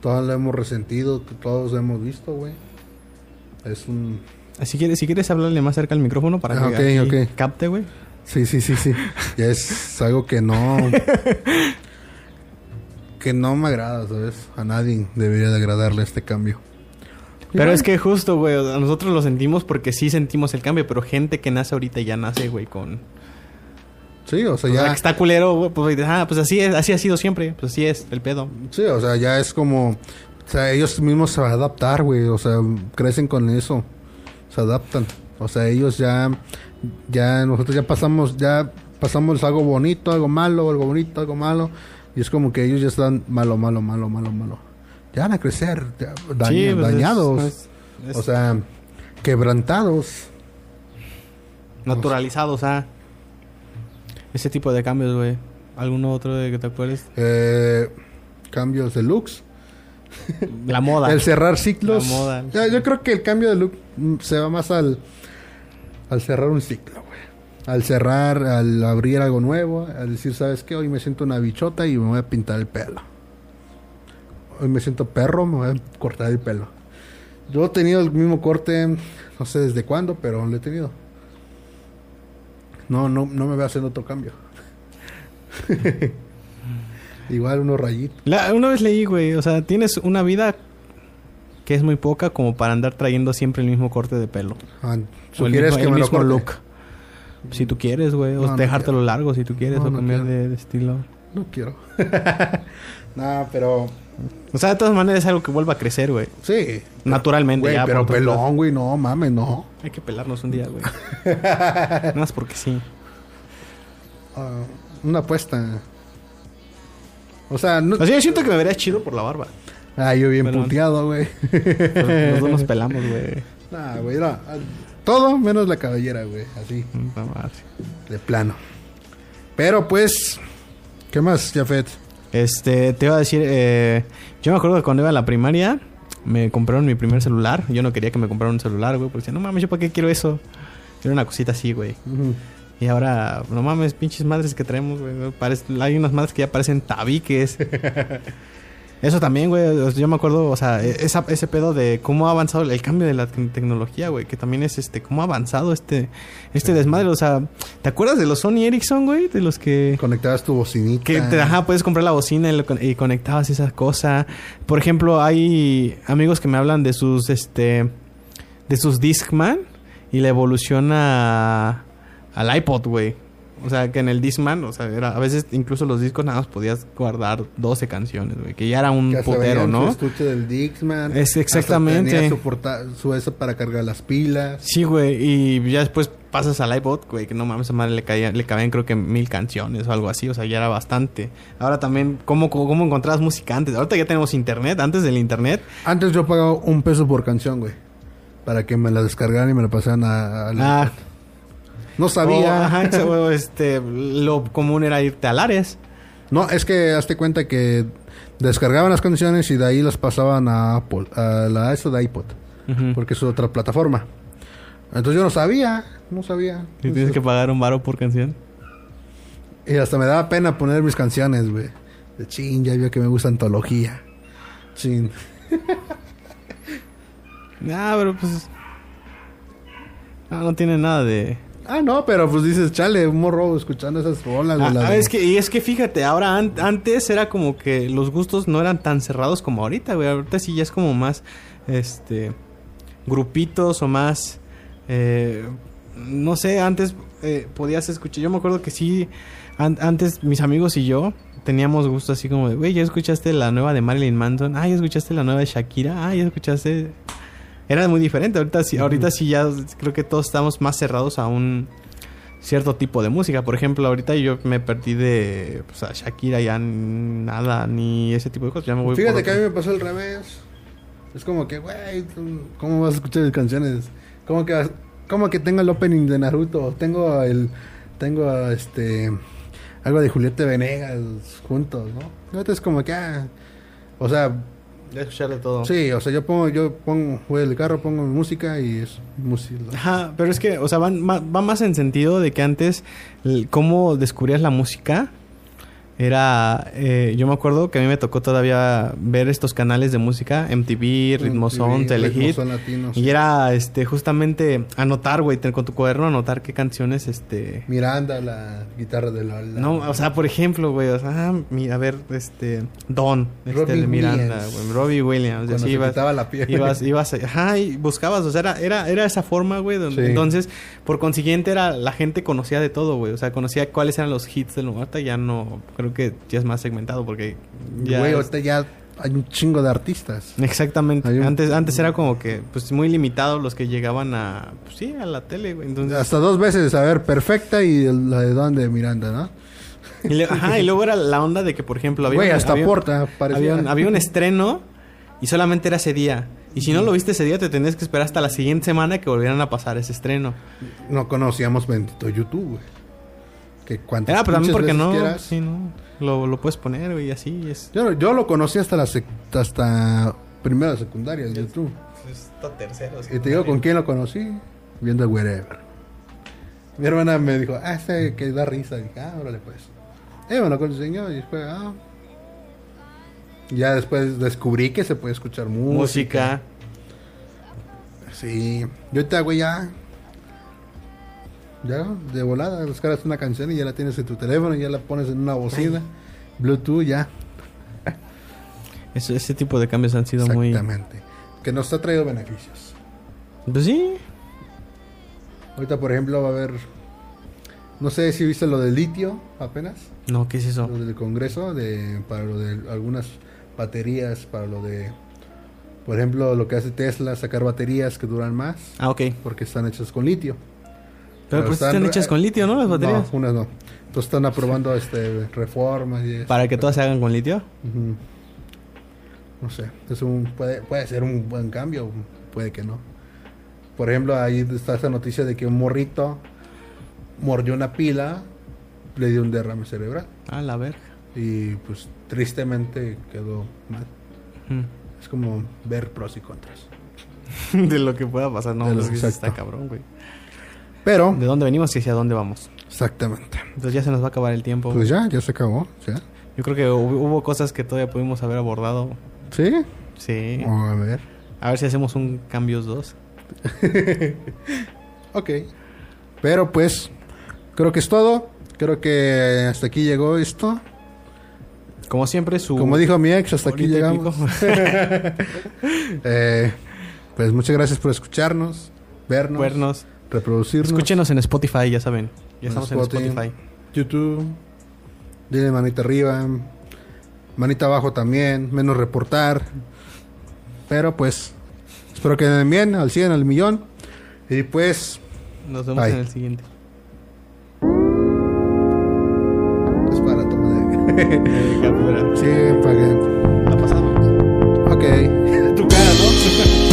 todos lo hemos resentido, que todos hemos visto, güey. Es un, Si quieres, si quieres hablarle más cerca al micrófono para Ah, que ok, aquí ok. capte, güey. Sí, sí, sí, sí. ya es algo que no. que no me agrada, ¿sabes? A nadie debería de agradarle este cambio. Pero es que justo, güey, nosotros lo sentimos porque sí sentimos el cambio, pero gente que nace ahorita ya nace, güey, con... Sí, o sea, O sea, ya. que está culero, pues, ah, pues así es, así ha sido siempre, pues así es, el pedo. Sí, o sea, ya es como. O sea, ellos mismos se van a adaptar, güey. O sea, crecen con eso. Se adaptan. O sea, ellos ya. Ya nosotros ya pasamos. Ya pasamos algo bonito, algo malo, algo bonito, algo malo. Y es como que ellos ya están malo, malo, malo, malo, malo. Ya van a crecer. ya Sí, pues, es- dañados. es- es O sea, quebrantados. naturalizados, ah. Ese tipo de cambios, güey. ¿Alguno otro de que te acuerdes? Eh, cambios de looks. La moda. El cerrar ciclos. La moda. Ya, yo creo que el cambio de look mm, se va más al al cerrar un ciclo, güey. Al cerrar, al abrir algo nuevo, al decir, ¿sabes qué? Hoy me siento una bichota y me voy a pintar el pelo. Hoy me siento perro, me voy a cortar el pelo. Yo he tenido el mismo corte, no sé desde cuándo, pero lo he tenido. No, no, no me a hacer otro cambio. Igual unos rayitos. La- una vez leí, güey, o sea, tienes una vida que es muy poca como para andar trayendo siempre el mismo corte de pelo. Ah, O el ¿Sugieres mismo, que el me lo mismo look. Si tú quieres, güey. O No, no dejártelo largo si tú quieres. No, o cambiar de, de estilo. No quiero. no, pero... O sea, de todas maneras es algo que vuelva a crecer, güey. Sí. Naturalmente. Güey, ya, pero pelón, güey, no, mames, no. Hay que pelarnos un día, güey. Nada más porque sí. Ah, una apuesta. O sea, no... O sea, yo siento que me vería chido por la barba. Ah, yo bien Pelón. puteado, güey. Dos nos pelamos, güey. nah, güey, no. Todo menos la cabellera, güey. Así, Puta madre. de plano. Pero pues... ¿Qué más, Jafet? Este, te iba a decir, eh, yo me acuerdo que cuando iba a la primaria, me compraron mi primer celular. Yo no quería que me compraran un celular, güey, porque decía, no mames, ¿yo para qué quiero eso? Era una cosita así, güey. Y ahora, no mames, pinches madres que traemos, güey. Hay unas madres que ya parecen tabiques. Eso también, güey. Yo me acuerdo, o sea, e- esa- ese pedo de cómo ha avanzado el cambio de la te- tecnología, güey. Que también es este, cómo ha avanzado este, este desmadre. O sea, ¿te acuerdas de los Sony Ericsson, güey? De los que. Conectabas tu bocinita. Que te, ajá, puedes comprar la bocina y, lo y conectabas esa cosa. Por ejemplo, hay amigos que me hablan de sus, este, de sus Discman y la evolución a, al iPod, güey. O sea, que en el Discman, o sea, era, a veces incluso los discos nada más podías guardar 12 canciones, güey. Que ya era un putero, ¿no? estuche del Dixman. Es exactamente. Tenía su, porta- su eso para cargar las pilas. Sí, güey. Y ya después pasas al iPod, güey, que no mames, a madre le, caía, le cabían creo que mil canciones o algo así. O sea, ya era bastante. Ahora también, ¿cómo, cómo, cómo encontrabas música antes? Ahorita ya tenemos internet. Antes del internet. Antes yo pagaba un peso por canción, güey. Para que me la descargaran y me la pasaran a... a la- Ah, No sabía. o, ajá, ex- o, este, lo común era irte al Ares. No, es que hazte cuenta que descargaban las canciones y de ahí las pasaban a Apple, a la eso de iPod, porque es otra plataforma. Entonces yo no sabía, no sabía. Y tienes que pagar un varo por canción. Y hasta me daba pena poner mis canciones, güey. De chin, ya vio que me gusta antología. Chin. Ah, pero pues. Ah, no tiene nada de. Ah, no, pero pues dices, chale, un morro escuchando esas rolas. Ah, la ah, de- es que, y es que fíjate, ahora an- antes era como que los gustos no eran tan cerrados como ahorita, güey. Ahorita sí ya es como más, este, grupitos o más, eh, no sé, antes eh, podías escuchar. Yo me acuerdo que sí, an- antes mis amigos y yo teníamos gusto así como de, güey, ¿ya escuchaste la nueva de Marilyn Manson? Ah, ¿ya escuchaste la nueva de Shakira? Ah, ¿ya escuchaste...? Era muy diferente. Ahorita sí, ahorita sí ya creo que todos estamos más cerrados a un cierto tipo de música. Por ejemplo, ahorita yo me perdí de pues, a Shakira ya nada, ni ese tipo de cosas. Ya me voy Fíjate por que a mí me pasó al revés. Es como que, güey, ¿cómo vas a escuchar mis canciones? Como que, vas- como que tengo el opening de Naruto, tengo el, tengo este, algo de Julieta Venegas juntos, ¿no? Ahorita es como que, ah, o sea, Escuchar de todo. sí, o sea, yo pongo, yo pongo, voy al carro, pongo mi música y es música. Ajá, pero es que, o sea, van ma- va, más en sentido de que antes, el- cómo descubrías la música, era, eh, yo me acuerdo que a mí me tocó todavía ver estos canales de música, MTV, Ritmozón, Telehit, Son latinos. y era, este, justamente anotar, güey, con tu cuaderno anotar qué canciones, este... Miranda, la guitarra de la... la- No, o sea, por ejemplo, güey, o sea, ah, mi- a ver, este, Don, este, de Miranda, güey, Robbie Williams, y cuando así se ibas, quitaba la piel. ibas, ibas, ajá, y buscabas, o sea, era, era, era esa forma, güey, donde- Sí. entonces, por consiguiente, era, la gente conocía de todo, güey, o sea, conocía cuáles eran los hits del ahorita ya no, creo que ya es más segmentado, porque ya... Güey, ahorita ya hay un chingo de artistas. Exactamente, un- antes, antes era como que, pues, muy limitado los que llegaban a, pues, sí, a la tele, güey, entonces... Hasta dos veces, a ver, perfecta y el- la de Don de Miranda, ¿no? Y le- ajá, y luego era la onda de que, por ejemplo, había... Güey, hasta había- Porta parecía. Había un, había un estreno y solamente era ese día. Y si no lo viste ese día, te tenías que esperar hasta la siguiente semana que volvieran a pasar ese estreno. No conocíamos bendito YouTube, güey. Que cuántas Era, pero también pinches porque veces no, quieras. sí, no. Lo, lo puedes poner, güey, y así es. Yo, yo lo conocí hasta la sec- hasta primera secundaria, el YouTube. Está tercero. Y te digo con quién lo conocí, viendo Wherever. Mi hermana me dijo, ah, este que da risa. Y dije, ah, órale pues. Eh, bueno, con el señor y después, ah. Ya después descubrí que se puede escuchar música. Música. Sí. Yo ahorita, güey, ya. Ya, de volada, descargas una canción y ya la tienes en tu teléfono y ya la pones en una bocina. Bluetooth, ya. Eso- ese tipo de cambios han sido muy... Exactamente. Que nos ha traído beneficios. Pues sí. Ahorita, por ejemplo, va a haber. No sé si viste lo del litio apenas. No, ¿qué es eso? Lo del Congreso, de, para lo de algunas baterías, para lo de. Por ejemplo, lo que hace Tesla, sacar baterías que duran más, Ah, ok. porque están hechas con litio. Pero pues están hechas con litio, ¿no? Las baterías. No, unas no. Entonces están aprobando este, reformas y. Para que todas se hagan con litio. No sé, es un, puede, puede ser un buen cambio, puede que no. Por ejemplo, ahí está esa noticia de que un morrito mordió una pila, le dio un derrame cerebral Ah, la verga. y pues tristemente quedó mal. Es como ver pros y contras. de lo que pueda pasar. No, lo sí está cabrón, güey. Pero, ¿De dónde venimos y hacia dónde vamos? exactamente. Entonces ya se nos va a acabar el tiempo. Pues ya, ya se acabó. ¿ya? Yo creo que hubo, cosas que todavía pudimos haber abordado. ¿Sí? Sí. A ver. A ver si hacemos un cambios 2. Ok. Pero pues, creo que es todo. Creo que hasta aquí llegó esto. Como siempre, su... Como dijo mi ex, hasta aquí llegamos. Eh, pues muchas gracias por escucharnos, vernos, Vernos. Reproducirnos. Escúchenos en Spotify, ya saben. Ya En estamos en Spotify. YouTube. Dile manita arriba. Manita abajo también. Menos reportar. Pero pues, espero que den bien, al 100, al millón. Y pues, Nos vemos Bye. en el siguiente. es para toma de. Captura. sí, para que. La pasamos. Ok. tu cara, ¿no?